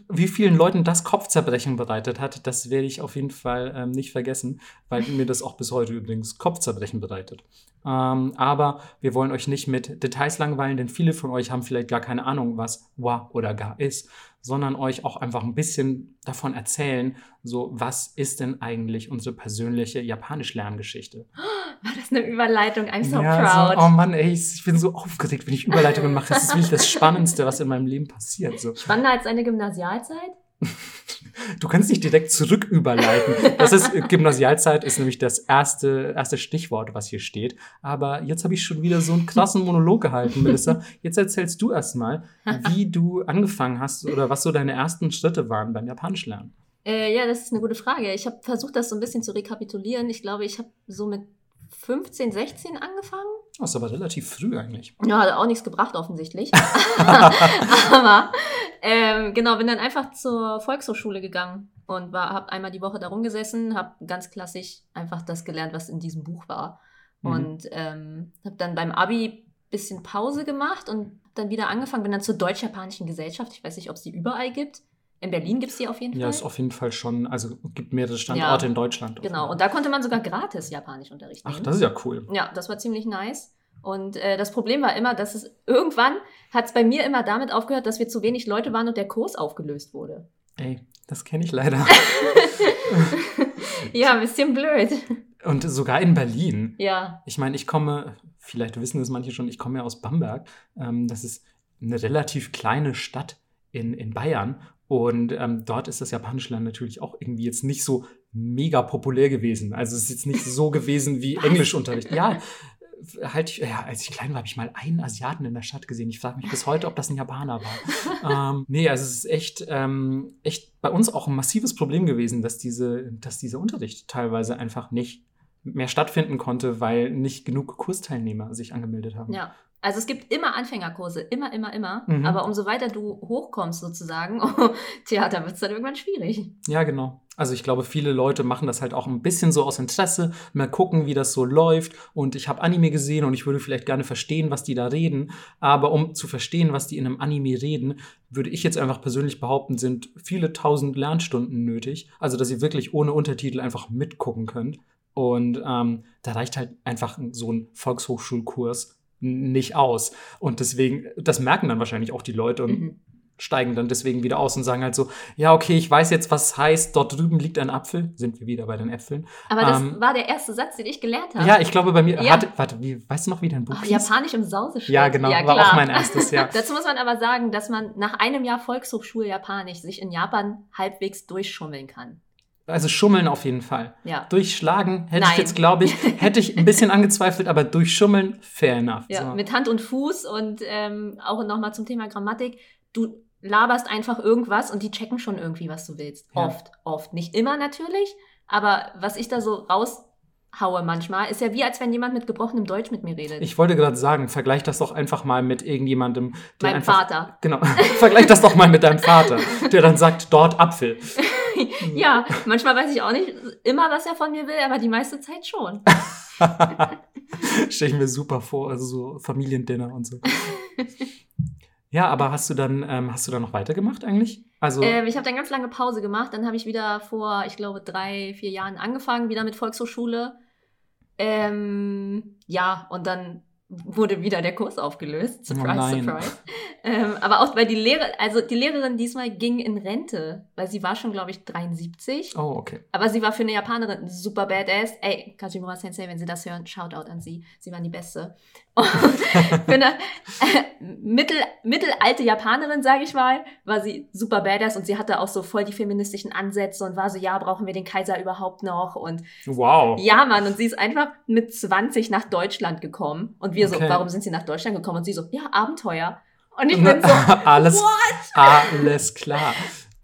B: wie vielen Leuten das Kopfzerbrechen bereitet hat, das werde ich auf jeden Fall ähm, nicht vergessen, weil mir das auch bis heute übrigens Kopfzerbrechen bereitet. Ähm, aber wir wollen euch nicht mit Details langweilen, denn viele von euch haben vielleicht gar keine Ahnung, was wa oder ga ist, sondern euch auch einfach ein bisschen davon erzählen, so was ist denn eigentlich unsere persönliche Japanisch-Lerngeschichte.
A: War das eine Überleitung? I'm so ja, proud.
B: So, oh Mann, ey, ich bin so aufgeregt, wenn ich Überleitungen mache. Das ist wirklich das Spannendste, was in meinem Leben passiert. So.
A: Spannender als eine Gymnasialzeit?
B: Du kannst nicht direkt zurück überleiten. Das ist Gymnasialzeit ist nämlich das erste, erste Stichwort, was hier steht. Aber jetzt habe ich schon wieder so einen krassen Monolog gehalten, Melissa. Jetzt erzählst du erstmal, wie du angefangen hast oder was so deine ersten Schritte waren beim Japanisch lernen.
A: Äh, ja, das ist eine gute Frage. Ich habe versucht, das so ein bisschen zu rekapitulieren. Ich glaube, ich habe so mit 15, 16 angefangen.
B: Das ist aber relativ früh eigentlich.
A: Ja, hat auch nichts gebracht offensichtlich. aber ähm, genau, bin dann einfach zur Volkshochschule gegangen und habe einmal die Woche da rumgesessen, habe ganz klassisch einfach das gelernt, was in diesem Buch war. Mhm. Und ähm, habe dann beim Abi bisschen Pause gemacht und dann wieder angefangen, bin dann zur Deutsch-Japanischen Gesellschaft. Ich weiß nicht, ob es die überall gibt. In Berlin gibt es die auf jeden Fall.
B: Ja, ist auf jeden Fall schon, also gibt mehrere Standorte ja, in Deutschland.
A: Genau, und da konnte man sogar gratis Japanisch unterrichten.
B: Ach, das ist ja cool.
A: Ja, das war ziemlich nice. Und äh, das Problem war immer, dass es irgendwann hat es bei mir immer damit aufgehört, dass wir zu wenig Leute waren und der Kurs aufgelöst wurde.
B: Ey, das kenne ich leider.
A: ja, ein bisschen blöd.
B: Und sogar in Berlin.
A: Ja.
B: Ich meine, ich komme, vielleicht wissen es manche schon, ich komme ja aus Bamberg. Ähm, das ist eine relativ kleine Stadt in, in Bayern. Und ähm, dort ist das Japanische Lernen natürlich auch irgendwie jetzt nicht so mega populär gewesen. Also es ist jetzt nicht so gewesen wie Englischunterricht. Ja, halt, ja, als ich klein war, habe ich mal einen Asiaten in der Stadt gesehen. Ich frage mich bis heute, ob das ein Japaner war. ähm, nee, also es ist echt, ähm, echt bei uns auch ein massives Problem gewesen, dass, diese, dass dieser Unterricht teilweise einfach nicht mehr stattfinden konnte, weil nicht genug Kursteilnehmer sich angemeldet haben.
A: Ja. Also es gibt immer Anfängerkurse, immer, immer, immer.
B: Mhm.
A: Aber umso weiter du hochkommst sozusagen, oh, da wird es dann irgendwann schwierig.
B: Ja, genau. Also ich glaube, viele Leute machen das halt auch ein bisschen so aus Interesse, mal gucken, wie das so läuft. Und ich habe Anime gesehen und ich würde vielleicht gerne verstehen, was die da reden. Aber um zu verstehen, was die in einem Anime reden, würde ich jetzt einfach persönlich behaupten, sind viele tausend Lernstunden nötig. Also dass ihr wirklich ohne Untertitel einfach mitgucken könnt. Und ähm, da reicht halt einfach so ein Volkshochschulkurs nicht aus. Und deswegen, das merken dann wahrscheinlich auch die Leute und
A: Mhm.
B: steigen dann deswegen wieder aus und sagen halt so, ja, okay, ich weiß jetzt, was heißt, dort drüben liegt ein Apfel. Sind wir wieder bei den Äpfeln.
A: Aber das
B: Ähm,
A: war der erste Satz, den ich gelernt habe.
B: Ja, ich glaube bei mir,
A: Ja.
B: hatte, warte, wie, weißt du noch, wie dein Buch
A: Ach,
B: hieß?
A: Japanisch im Sauseschritt.
B: Ja, genau, war
A: klar.
B: auch mein erstes, ja.
A: Dazu muss man aber sagen, dass man nach einem Jahr Volkshochschule Japanisch sich in Japan halbwegs durchschummeln kann.
B: Also schummeln auf jeden Fall.
A: Ja.
B: Durchschlagen hätte
A: Nein.
B: ich jetzt, glaube ich, hätte ich ein bisschen angezweifelt, aber durchschummeln, fair enough.
A: Ja,
B: so.
A: mit Hand und Fuß und ähm, auch nochmal zum Thema Grammatik. Du laberst einfach irgendwas und die checken schon irgendwie, was du willst.
B: Ja.
A: Oft, oft. Nicht immer natürlich, aber was ich da so raushaue manchmal, ist ja wie, als wenn jemand mit gebrochenem Deutsch mit mir redet.
B: Ich wollte gerade sagen, vergleich das doch einfach mal mit irgendjemandem, der
A: mein
B: einfach.
A: Vater.
B: Genau. vergleich das doch mal mit deinem Vater, der dann sagt, dort Apfel.
A: Ja, manchmal weiß ich auch nicht immer, was er von mir will, aber die meiste Zeit schon.
B: Stelle ich mir super vor, also so Familiendinner und so. Ja, aber hast du dann, ähm, hast du dann noch weitergemacht eigentlich? Also,
A: Ähm, ich habe dann ganz lange Pause gemacht. Dann habe ich wieder vor, ich glaube, drei, vier Jahren angefangen, wieder mit Volkshochschule. Ähm, ja, und dann wurde wieder der Kurs aufgelöst. Surprise,
B: Oh
A: surprise. Ähm, aber auch, weil die Lehrer, also die Lehrerin diesmal ging in Rente, weil sie war schon, glaube ich, 73.
B: oh, okay.
A: Aber sie war für eine Japanerin super badass. Ey, Kajimura Sensei, wenn Sie das hören, Shoutout an Sie. Sie waren die Beste. Und für eine äh, mittel, mittelalte Japanerin, sage ich mal, war sie super badass und sie hatte auch so voll die feministischen Ansätze und war so, ja, brauchen wir den Kaiser überhaupt noch? Und
B: Wow.
A: ja, Mann, und sie ist einfach mit 20 nach Deutschland gekommen. Und wir so,
B: Okay.
A: warum sind Sie nach Deutschland gekommen? Und sie so, ja, Abenteuer. Und ich bin so,
B: alles,
A: what?
B: alles klar.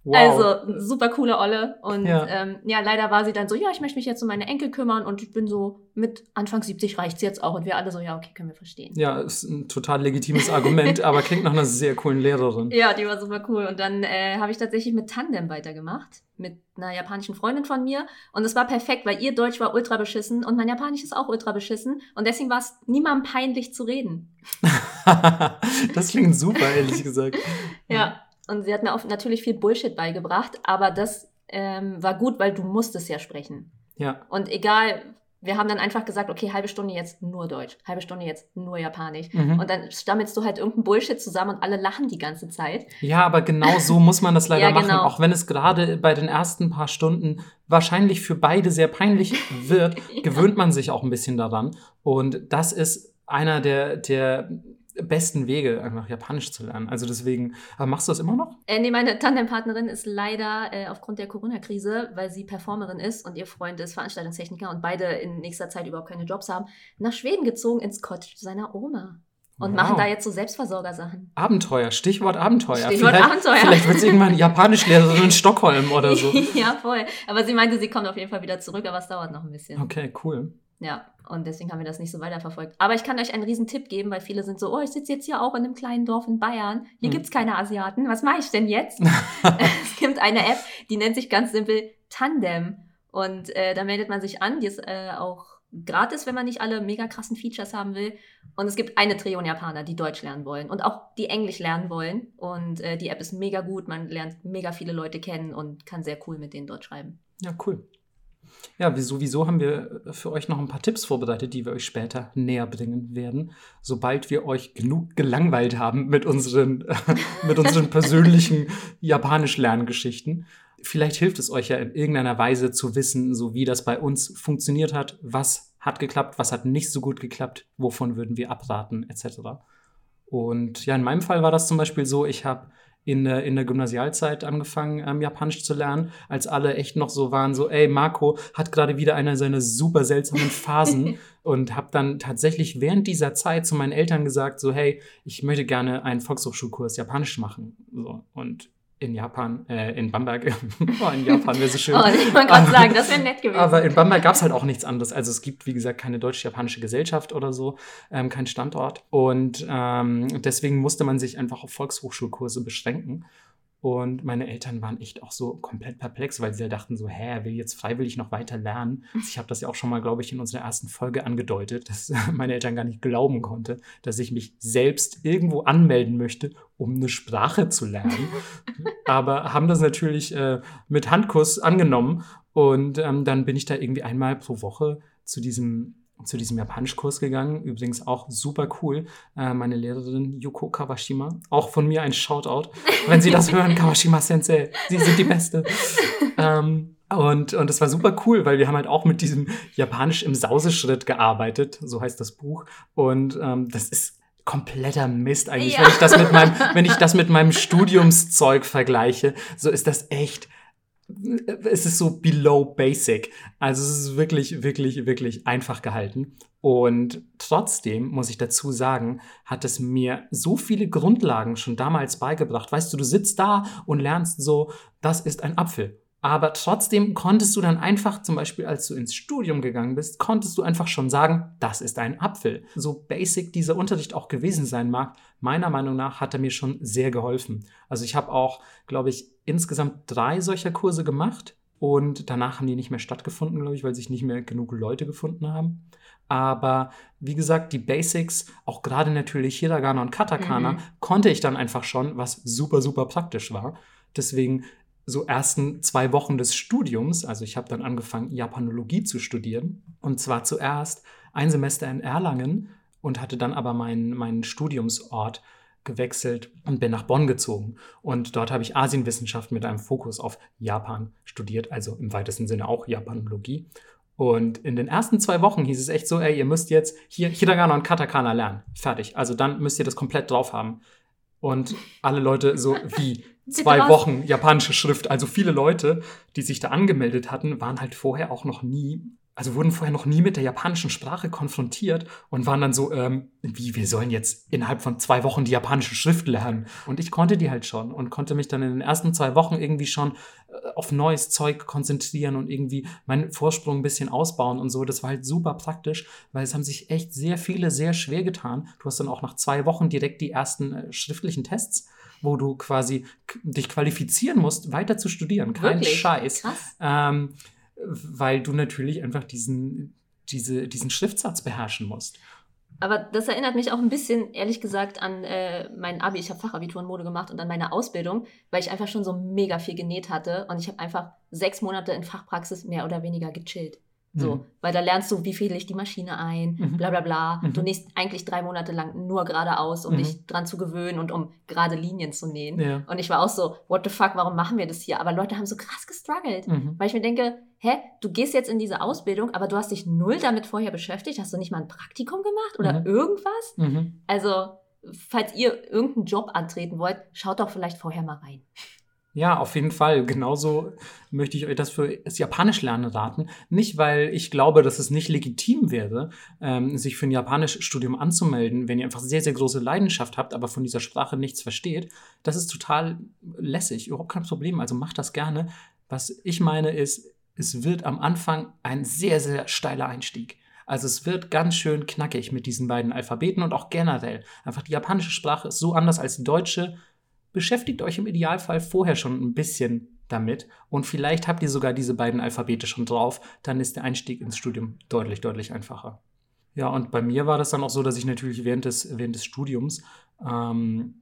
B: Wow.
A: Also, super coole Olle. Und Ja. Ähm, ja, leider war sie dann so, ja, ich möchte mich jetzt um meine Enkel kümmern. Und ich bin so, mit Anfang 70 reicht's jetzt auch. Und wir alle so, ja, okay, können wir verstehen.
B: ja, ist ein total legitimes Argument, aber klingt nach einer sehr coolen Lehrerin.
A: Ja, die war super cool. Und dann äh, habe ich tatsächlich mit Tandem weitergemacht. Mit einer japanischen Freundin von mir. Und es war perfekt, weil ihr Deutsch war ultra beschissen und mein Japanisch ist auch ultra beschissen. Und deswegen war es niemandem peinlich zu reden.
B: das klingt super, ehrlich gesagt.
A: Ja. Und sie hat mir auch natürlich viel Bullshit beigebracht. Aber das ähm, war gut, weil du musstest ja sprechen.
B: Ja,
A: Und egal, wir haben dann einfach gesagt, okay, halbe Stunde jetzt nur Deutsch, halbe Stunde jetzt nur Japanisch.
B: mhm.
A: Und dann stammelst du halt irgendein Bullshit zusammen und alle lachen die ganze Zeit.
B: ja, aber genau so muss man das leider
A: Ja,
B: machen,
A: genau.
B: auch wenn es gerade bei den ersten paar Stunden wahrscheinlich für beide sehr peinlich wird, gewöhnt man sich auch ein bisschen daran. Und das ist einer der, der besten Wege, einfach Japanisch zu lernen. Also deswegen, aber machst du das immer noch?
A: Äh, nee, meine Tandempartnerin ist leider äh, aufgrund der Corona-Krise, weil sie Performerin ist und ihr Freund ist Veranstaltungstechniker und beide in nächster Zeit überhaupt keine Jobs haben, nach Schweden gezogen ins Cottage seiner Oma. Und
B: Wow.
A: machen da jetzt so Selbstversorgersachen.
B: Abenteuer, Stichwort Abenteuer.
A: Stichwort
B: vielleicht,
A: Abenteuer.
B: Vielleicht wird sie irgendwann Japanischlehrerin in Stockholm oder so.
A: ja, voll. Aber sie meinte, sie kommt auf jeden Fall wieder zurück, aber es dauert noch ein bisschen.
B: Okay, cool.
A: Ja, und deswegen haben wir das nicht so weiterverfolgt. Aber ich kann euch einen riesen Tipp geben, weil viele sind so, oh, ich sitze jetzt hier auch in einem kleinen Dorf in Bayern. Hier
B: Hm.
A: gibt's keine Asiaten. Was mache ich denn jetzt? es gibt eine App, die nennt sich ganz simpel Tandem. Und äh, da meldet man sich an. Die ist äh, auch gratis, wenn man nicht alle mega krassen Features haben will. Und es gibt eine Trillion Japaner, die Deutsch lernen wollen und auch die Englisch lernen wollen. Und äh, die App ist mega gut. Man lernt mega viele Leute kennen und kann sehr cool mit denen dort schreiben.
B: Ja, cool. Ja, wie- sowieso haben wir für euch noch ein paar Tipps vorbereitet, die wir euch später näher bringen werden, sobald wir euch genug gelangweilt haben mit unseren, mit unseren persönlichen Japanisch-Lerngeschichten. Vielleicht hilft es euch ja in irgendeiner Weise zu wissen, so wie das bei uns funktioniert hat, was hat geklappt, was hat nicht so gut geklappt, wovon würden wir abraten, etc. Und ja, in meinem Fall war das zum Beispiel so, ich habe in der, in der Gymnasialzeit angefangen, ähm, Japanisch zu lernen, als alle echt noch so waren, so, ey, Marco hat gerade wieder eine seiner super seltsamen Phasen und habe dann tatsächlich während dieser Zeit zu meinen Eltern gesagt, so, hey, ich möchte gerne einen Volkshochschulkurs Japanisch machen. So, und in Japan, äh, in Bamberg. oh, in Japan wäre so schön.
A: Oh, ich wollte gerade sagen, das wäre nett gewesen.
B: Aber in Bamberg gab es halt auch nichts anderes. Also es gibt, wie gesagt, keine deutsch-japanische Gesellschaft oder so, ähm, kein Standort. Und ähm, deswegen musste man sich einfach auf Volkshochschulkurse beschränken. Und meine Eltern waren echt auch so komplett perplex, weil sie ja dachten so, hä, er will jetzt freiwillig noch weiter lernen. Ich habe das ja auch schon mal, glaube ich, in unserer ersten Folge angedeutet, dass meine Eltern gar nicht glauben konnte, dass ich mich selbst irgendwo anmelden möchte, um eine Sprache zu lernen. Aber haben das natürlich äh, mit Handkuss angenommen. Und ähm, dann bin ich da irgendwie einmal pro Woche zu diesem zu diesem Japanischkurs gegangen. Übrigens auch super cool. Äh, meine Lehrerin Yuko Kawashima. Auch von mir ein Shoutout. Wenn Sie das hören, Kawashima Sensei, Sie sind die Beste. ähm, und, und das war super cool, weil wir haben halt auch mit diesem Japanisch im Sauseschritt gearbeitet. So heißt das Buch. Und ähm, das ist kompletter Mist eigentlich, ja. wenn ich das mit meinem, wenn ich das mit meinem Studiumszeug vergleiche. So ist das echt es ist so below basic. Also es ist wirklich, wirklich, wirklich einfach gehalten. Und trotzdem muss ich dazu sagen, hat es mir so viele Grundlagen schon damals beigebracht. Weißt du, du sitzt da und lernst so, das ist ein Apfel. Aber trotzdem konntest du dann einfach, zum Beispiel als du ins Studium gegangen bist, konntest du einfach schon sagen, das ist ein Apfel. So basic dieser Unterricht auch gewesen sein mag, meiner Meinung nach hat er mir schon sehr geholfen. Also ich habe auch, glaube ich, insgesamt drei solcher Kurse gemacht und danach haben die nicht mehr stattgefunden, glaube ich, weil sich nicht mehr genug Leute gefunden haben. Aber wie gesagt, die Basics, auch gerade natürlich Hiragana und Katakana, mhm. konnte ich dann einfach schon, was super, super praktisch war. Deswegen so ersten zwei Wochen des Studiums, also ich habe dann angefangen, Japanologie zu studieren. Und zwar zuerst ein Semester in Erlangen und hatte dann aber meinen, meinen Studiumsort gewechselt und bin nach Bonn gezogen. Und dort habe ich Asienwissenschaft mit einem Fokus auf Japan studiert, also im weitesten Sinne auch Japanologie. Und in den ersten zwei Wochen hieß es echt so, ey, ihr müsst jetzt hier Hiragana und Katakana lernen. Fertig. Also dann müsst ihr das komplett drauf haben. Und alle Leute so, wie? Zwei Wochen japanische Schrift. Also viele Leute, die sich da angemeldet hatten, waren halt vorher auch noch nie also wurden vorher noch nie mit der japanischen Sprache konfrontiert und waren dann so, ähm, wie, wir sollen jetzt innerhalb von zwei Wochen die japanische Schrift lernen. Und ich konnte die halt schon und konnte mich dann in den ersten zwei Wochen irgendwie schon äh, auf neues Zeug konzentrieren und irgendwie meinen Vorsprung ein bisschen ausbauen und so. Das war halt super praktisch, weil es haben sich echt sehr viele sehr schwer getan. Du hast dann auch nach zwei Wochen direkt die ersten äh, schriftlichen Tests wo du quasi dich qualifizieren musst, weiter zu studieren. Kein Wirklich? Scheiß. Krass. Ähm, weil du natürlich einfach diesen, diese, diesen Schriftsatz beherrschen musst.
A: Aber das erinnert mich auch ein bisschen, ehrlich gesagt, an äh, mein Abi. Ich habe Fachabitur in Mode gemacht und an meine Ausbildung, weil ich einfach schon so mega viel genäht hatte und ich habe einfach sechs Monate in Fachpraxis mehr oder weniger gechillt. So, mhm. weil da lernst du, wie fädel ich die Maschine ein, mhm. bla bla bla. Mhm. Du nähst eigentlich drei Monate lang nur geradeaus, um mhm. dich dran zu gewöhnen und um gerade Linien zu nähen. Ja. Und ich war auch so, what the fuck, warum machen wir das hier? Aber Leute haben so krass gestruggelt. Mhm. Weil ich mir denke, hä, du gehst jetzt in diese Ausbildung, aber du hast dich null damit vorher beschäftigt, hast du nicht mal ein Praktikum gemacht oder mhm. irgendwas? Also, falls ihr irgendeinen Job antreten wollt, schaut doch vielleicht vorher mal rein.
B: Ja, auf jeden Fall. Genauso möchte ich euch das für das Japanisch lernen raten. Nicht, weil ich glaube, dass es nicht legitim wäre, ähm, sich für ein Japanischstudium anzumelden, wenn ihr einfach sehr, sehr große Leidenschaft habt, aber von dieser Sprache nichts versteht. Das ist total lässig, überhaupt kein Problem. Also macht das gerne. Was ich meine ist, es wird am Anfang ein sehr, sehr steiler Einstieg. Also es wird ganz schön knackig mit diesen beiden Alphabeten und auch generell. Einfach die japanische Sprache ist so anders als die deutsche beschäftigt euch im Idealfall vorher schon ein bisschen damit und vielleicht habt ihr sogar diese beiden Alphabete schon drauf, dann ist der Einstieg ins Studium deutlich, deutlich einfacher. Ja, und bei mir war das dann auch so, dass ich natürlich während des, während des Studiums ähm,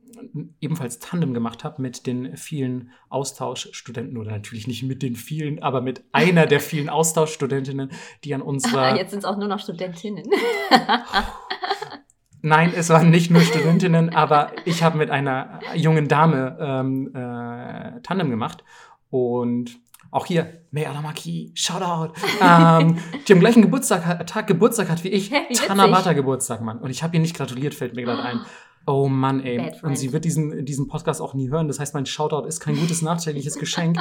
B: ebenfalls Tandem gemacht habe mit den vielen Austauschstudenten oder natürlich nicht mit den vielen, aber mit einer der vielen Austauschstudentinnen, die an unserer.
A: Jetzt sind es auch nur noch Studentinnen.
B: Nein, es waren nicht nur Studentinnen, aber ich habe mit einer jungen Dame ähm, äh, Tandem gemacht und auch hier, May Alamaki, Shoutout. ähm, die am gleichen Geburtstag, Tag Geburtstag hat wie ich. Tanabata Geburtstag, Mann. Und ich habe ihr nicht gratuliert, fällt mir gerade ein. Oh Mann, ey. Und sie wird diesen, diesen Podcast auch nie hören. Das heißt, mein Shoutout ist kein gutes nachträgliches Geschenk.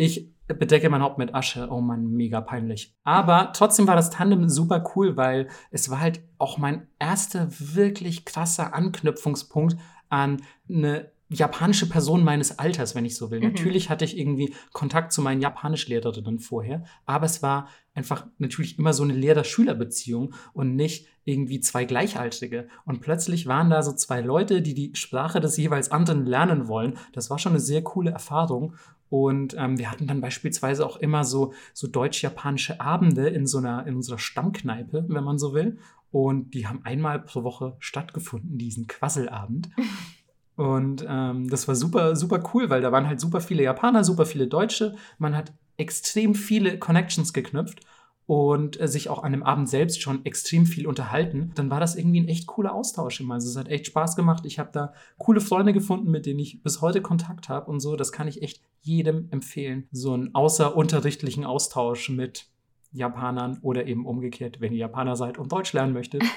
B: Ich bedecke mein Haupt mit Asche. Oh Mann, mega peinlich. Aber trotzdem war das Tandem super cool, weil es war halt auch mein erster wirklich krasser Anknüpfungspunkt an eine japanische Person meines Alters, wenn ich so will. Mhm. Natürlich hatte ich irgendwie Kontakt zu meinen Japanischlehrerinnen vorher, aber es war einfach natürlich immer so eine Lehrer-Schüler-Beziehung und nicht irgendwie zwei Gleichaltrige. Und plötzlich waren da so zwei Leute, die die Sprache des jeweils anderen lernen wollen. Das war schon eine sehr coole Erfahrung. Und ähm, wir hatten dann beispielsweise auch immer so, so deutsch-japanische Abende in so einer, in unserer Stammkneipe, wenn man so will. Und die haben einmal pro Woche stattgefunden, diesen Quasselabend. Und ähm, das war super, super cool, weil da waren halt super viele Japaner, super viele Deutsche. Man hat extrem viele Connections geknüpft und äh, sich auch an dem Abend selbst schon extrem viel unterhalten. Dann war das irgendwie ein echt cooler Austausch immer. Also es hat echt Spaß gemacht. Ich habe da coole Freunde gefunden, mit denen ich bis heute Kontakt habe und so. Das kann ich echt jedem empfehlen. So einen außerunterrichtlichen Austausch mit Japanern oder eben umgekehrt, wenn ihr Japaner seid und Deutsch lernen möchtet.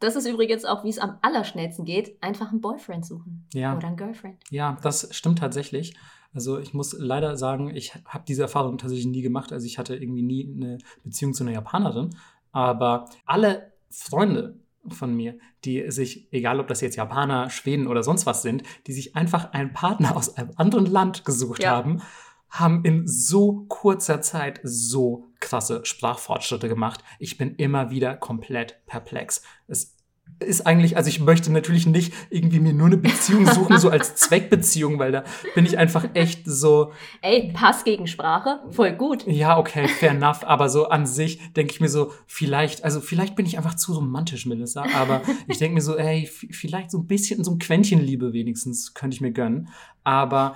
A: Das ist übrigens auch, wie es am allerschnellsten geht, einfach einen Boyfriend suchen. Ja. Oder einen Girlfriend.
B: Ja, das stimmt tatsächlich. Also ich muss leider sagen, ich habe diese Erfahrung tatsächlich nie gemacht. Also ich hatte irgendwie nie eine Beziehung zu einer Japanerin. Aber alle Freunde von mir, die sich, egal ob das jetzt Japaner, Schweden oder sonst was sind, die sich einfach einen Partner aus einem anderen Land gesucht ja. haben, haben in so kurzer Zeit so krasse Sprachfortschritte gemacht. Ich bin immer wieder komplett perplex. Es ist eigentlich, also ich möchte natürlich nicht irgendwie mir nur eine Beziehung suchen, so als Zweckbeziehung, weil da bin ich einfach echt so.
A: Ey, Pass gegen Sprache, voll gut.
B: Ja, okay, fair enough. Aber so an sich denke ich mir so, vielleicht, also vielleicht bin ich einfach zu romantisch, Melissa, aber ich denke mir so, ey, vielleicht so ein bisschen, so ein Quäntchen Liebe wenigstens könnte ich mir gönnen. Aber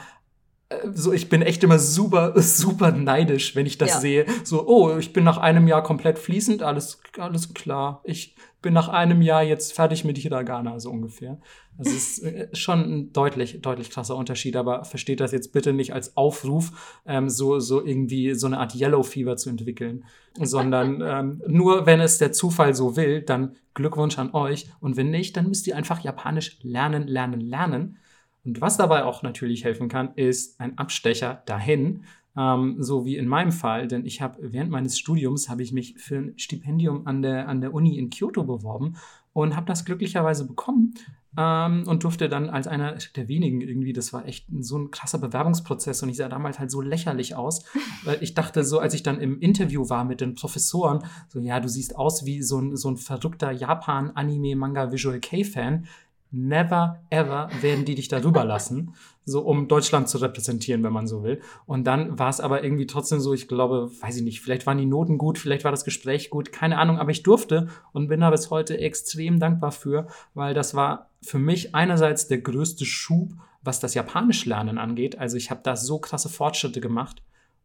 B: so, ich bin echt immer super, super neidisch, wenn ich das ja. sehe. So, oh, ich bin nach einem Jahr komplett fließend, alles, alles klar. Ich bin nach einem Jahr jetzt fertig mit Hiragana, so ungefähr. Das ist äh, schon ein deutlich, deutlich krasser Unterschied, aber versteht das jetzt bitte nicht als Aufruf, ähm, so, so irgendwie so eine Art Yellow Fever zu entwickeln, sondern ähm, nur wenn es der Zufall so will, dann Glückwunsch an euch und wenn nicht, dann müsst ihr einfach Japanisch lernen, lernen, lernen und was dabei auch natürlich helfen kann, ist ein Abstecher dahin, ähm, so wie in meinem Fall, denn ich habe während meines Studiums habe ich mich für ein Stipendium an der, an der Uni in Kyoto beworben und habe das glücklicherweise bekommen ähm, und durfte dann als einer der wenigen irgendwie, das war echt so ein krasser Bewerbungsprozess und ich sah damals halt so lächerlich aus, weil ich dachte so, als ich dann im Interview war mit den Professoren, so ja, du siehst aus wie so ein, so ein verrückter Japan-Anime-Manga-Visual-K-Fan never ever werden die dich darüber lassen, so um Deutschland zu repräsentieren, wenn man so will. Und dann war es aber irgendwie trotzdem so, ich glaube, weiß ich nicht, vielleicht waren die Noten gut, vielleicht war das Gespräch gut, keine Ahnung, aber ich durfte und bin da bis heute extrem dankbar für, weil das war für mich einerseits der größte Schub, was das Japanisch lernen angeht. Also ich habe da so krasse Fortschritte gemacht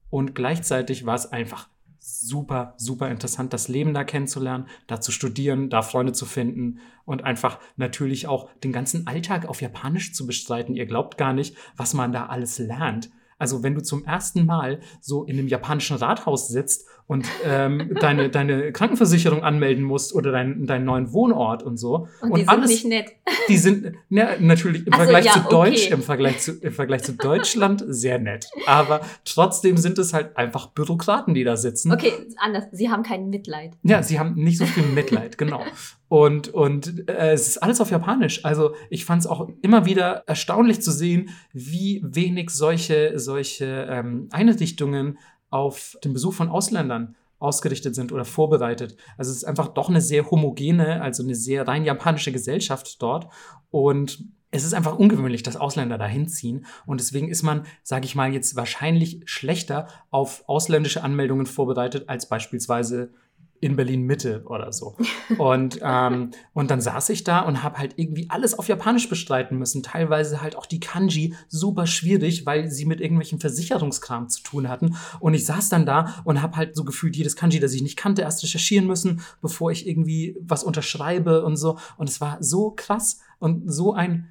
B: und gleichzeitig war es einfach super, super interessant, das Leben da kennenzulernen, da zu studieren, da Freunde zu finden und einfach natürlich auch den ganzen Alltag auf Japanisch zu bestreiten. Ihr glaubt gar nicht, was man da alles lernt. Also wenn du zum ersten Mal so in einem japanischen Rathaus sitzt und ähm, deine, deine Krankenversicherung anmelden musst oder dein, deinen neuen Wohnort und so.
A: Und, und die alles, sind nicht nett.
B: Die sind na, natürlich im so, Vergleich ja, zu Deutsch, okay. im Vergleich zu, im Vergleich zu Deutschland sehr nett. Aber trotzdem sind es halt einfach Bürokraten, die da sitzen.
A: Okay, anders. Sie haben kein Mitleid.
B: Ja, sie haben nicht so viel Mitleid, genau. Und, und äh, es ist alles auf Japanisch. Also ich fand es auch immer wieder erstaunlich zu sehen, wie wenig solche, solche ähm, Einrichtungen auf den Besuch von Ausländern ausgerichtet sind oder vorbereitet. Also es ist einfach doch eine sehr homogene, also eine sehr rein japanische Gesellschaft dort. Und es ist einfach ungewöhnlich, dass Ausländer dahin ziehen. Und deswegen ist man, sage ich mal, jetzt wahrscheinlich schlechter auf ausländische Anmeldungen vorbereitet als beispielsweise in Berlin Mitte oder so. Und, ähm, und dann saß ich da und habe halt irgendwie alles auf Japanisch bestreiten müssen. Teilweise halt auch die Kanji super schwierig, weil sie mit irgendwelchen Versicherungskram zu tun hatten. Und ich saß dann da und habe halt so gefühlt jedes Kanji, das ich nicht kannte, erst recherchieren müssen, bevor ich irgendwie was unterschreibe und so. Und es war so krass und so ein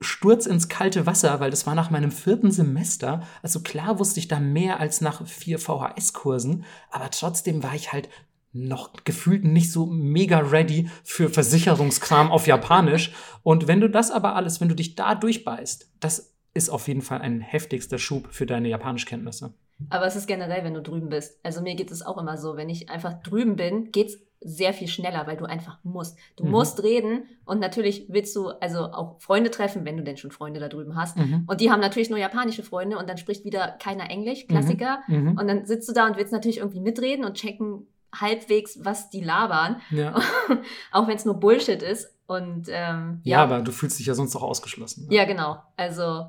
B: Sturz ins kalte Wasser, weil das war nach meinem vierten Semester. Also klar wusste ich da mehr als nach vier VHS-Kursen, aber trotzdem war ich halt noch gefühlt nicht so mega ready für Versicherungskram auf Japanisch. Und wenn du das aber alles, wenn du dich da durchbeißt, das ist auf jeden Fall ein heftigster Schub für deine Japanischkenntnisse.
A: Aber es ist generell, wenn du drüben bist. Also mir geht es auch immer so, wenn ich einfach drüben bin, geht's sehr viel schneller, weil du einfach musst. Du mhm. musst reden und natürlich willst du also auch Freunde treffen, wenn du denn schon Freunde da drüben hast. Mhm. Und die haben natürlich nur japanische Freunde und dann spricht wieder keiner Englisch, mhm. Klassiker. Mhm. Und dann sitzt du da und willst natürlich irgendwie mitreden und checken halbwegs, was die labern. Ja. auch wenn es nur Bullshit ist. Und ähm,
B: ja, ja, aber du fühlst dich ja sonst auch ausgeschlossen.
A: Ne? Ja, genau. Also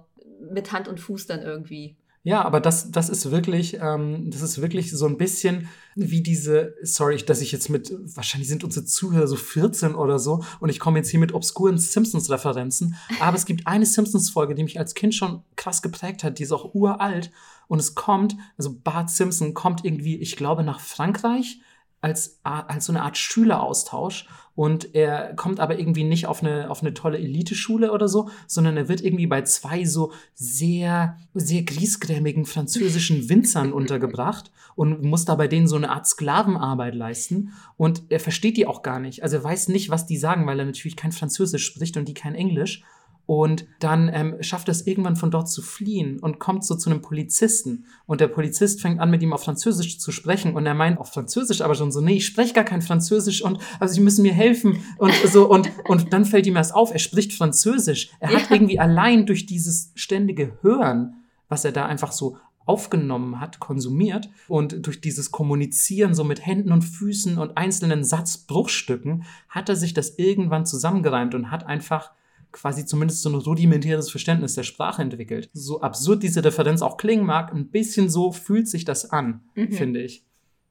A: mit Hand und Fuß dann irgendwie.
B: Ja, aber das, das ist wirklich, ähm, das ist wirklich so ein bisschen wie diese, sorry, dass ich jetzt mit, wahrscheinlich sind unsere Zuhörer so 14 oder so und ich komme jetzt hier mit obskuren Simpsons-Referenzen, aber es gibt eine Simpsons-Folge, die mich als Kind schon krass geprägt hat, die ist auch uralt und es kommt, also Bart Simpson kommt irgendwie, ich glaube, nach Frankreich als, als so eine Art Schüleraustausch und er kommt aber irgendwie nicht auf eine, auf eine tolle Eliteschule oder so, sondern er wird irgendwie bei zwei so sehr, sehr griesgrämigen französischen Winzern untergebracht und muss da bei denen so eine Art Sklavenarbeit leisten und er versteht die auch gar nicht. Also er weiß nicht, was die sagen, weil er natürlich kein Französisch spricht und die kein Englisch und dann ähm, schafft es irgendwann von dort zu fliehen und kommt so zu einem Polizisten. Und der Polizist fängt an, mit ihm auf Französisch zu sprechen. Und er meint auf Französisch aber schon so, nee, ich spreche gar kein Französisch und also sie müssen mir helfen. Und so, und, und dann fällt ihm erst auf, er spricht Französisch. Er hat irgendwie allein durch dieses ständige Hören, was er da einfach so aufgenommen hat, konsumiert und durch dieses Kommunizieren so mit Händen und Füßen und einzelnen Satzbruchstücken hat er sich das irgendwann zusammengereimt und hat einfach quasi zumindest so ein rudimentäres Verständnis der Sprache entwickelt. So absurd diese Differenz auch klingen mag, ein bisschen so fühlt sich das an, mhm. finde ich.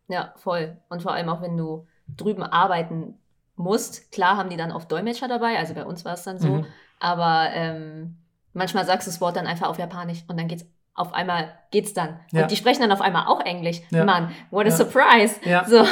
A: Ja, voll. Und vor allem auch, wenn du drüben arbeiten musst. Klar haben die dann oft Dolmetscher dabei, also bei uns war es dann so. Mhm. Aber ähm, manchmal sagst du das Wort dann einfach auf Japanisch und dann geht's auf einmal geht's dann. Ja. Und die sprechen dann auf einmal auch Englisch. Ja. Mann, what a ja. surprise.
B: Ja. So.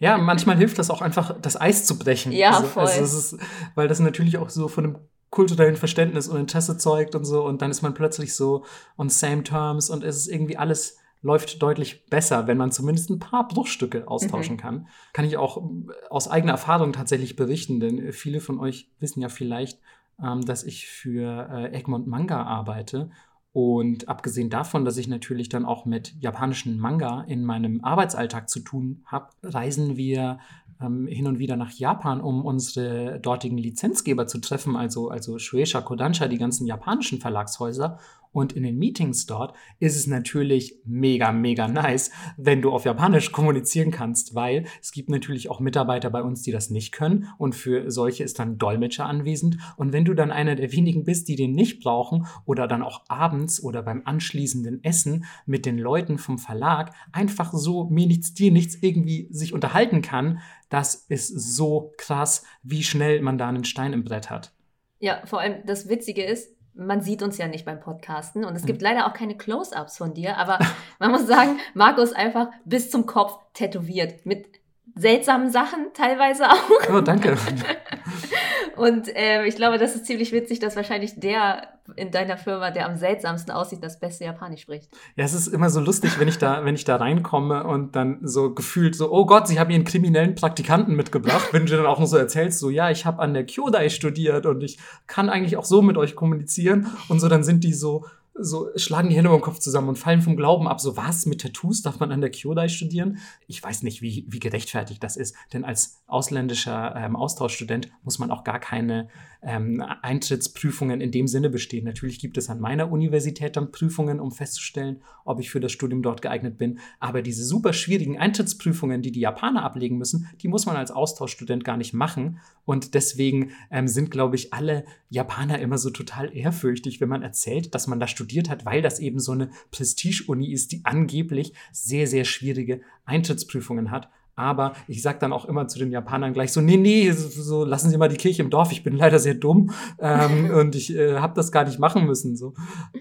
B: ja, manchmal hilft das auch einfach, das Eis zu brechen.
A: Ja, also, voll. Also
B: ist, weil das natürlich auch so von einem kulturellen Verständnis und Interesse zeugt und so. Und dann ist man plötzlich so on same terms und es ist irgendwie alles läuft deutlich besser, wenn man zumindest ein paar Bruchstücke austauschen mhm. kann. Kann ich auch aus eigener Erfahrung tatsächlich berichten, denn viele von euch wissen ja vielleicht, ähm, dass ich für äh, Egmont Manga arbeite. Und abgesehen davon, dass ich natürlich dann auch mit japanischen Manga in meinem Arbeitsalltag zu tun habe, reisen wir ähm, hin und wieder nach Japan, um unsere dortigen Lizenzgeber zu treffen, also, also Shueisha, Kodansha, die ganzen japanischen Verlagshäuser. Und in den Meetings dort ist es natürlich mega, mega nice, wenn du auf Japanisch kommunizieren kannst, weil es gibt natürlich auch Mitarbeiter bei uns, die das nicht können. Und für solche ist dann Dolmetscher anwesend. Und wenn du dann einer der wenigen bist, die den nicht brauchen oder dann auch abends oder beim anschließenden Essen mit den Leuten vom Verlag einfach so mir nichts, dir nichts irgendwie sich unterhalten kann, das ist so krass, wie schnell man da einen Stein im Brett hat.
A: Ja, vor allem das Witzige ist, man sieht uns ja nicht beim Podcasten und es gibt mhm. leider auch keine Close-ups von dir, aber man muss sagen, Marco ist einfach bis zum Kopf tätowiert mit seltsamen Sachen teilweise auch.
B: Oh, danke.
A: Und äh, ich glaube, das ist ziemlich witzig, dass wahrscheinlich der in deiner Firma, der am seltsamsten aussieht, das beste Japanisch spricht.
B: Ja, es ist immer so lustig, wenn ich da, wenn ich da reinkomme und dann so gefühlt so, oh Gott, sie haben ihren kriminellen Praktikanten mitgebracht. wenn du dann auch noch so erzählst, so, ja, ich habe an der Kyodai studiert und ich kann eigentlich auch so mit euch kommunizieren. Und so, dann sind die so, so schlagen die Hände über den Kopf zusammen und fallen vom Glauben ab. So was mit Tattoos darf man an der Kyodai studieren? Ich weiß nicht, wie, wie gerechtfertigt das ist, denn als ausländischer ähm, Austauschstudent muss man auch gar keine ähm, Eintrittsprüfungen in dem Sinne bestehen. Natürlich gibt es an meiner Universität dann Prüfungen, um festzustellen, ob ich für das Studium dort geeignet bin. Aber diese super schwierigen Eintrittsprüfungen, die die Japaner ablegen müssen, die muss man als Austauschstudent gar nicht machen. Und deswegen ähm, sind, glaube ich, alle Japaner immer so total ehrfürchtig, wenn man erzählt, dass man da studiert hat, weil das eben so eine Prestige-Uni ist, die angeblich sehr, sehr schwierige Eintrittsprüfungen hat. Aber ich sage dann auch immer zu den Japanern gleich so, nee, nee, so, so lassen Sie mal die Kirche im Dorf. Ich bin leider sehr dumm ähm, und ich äh, habe das gar nicht machen müssen. So.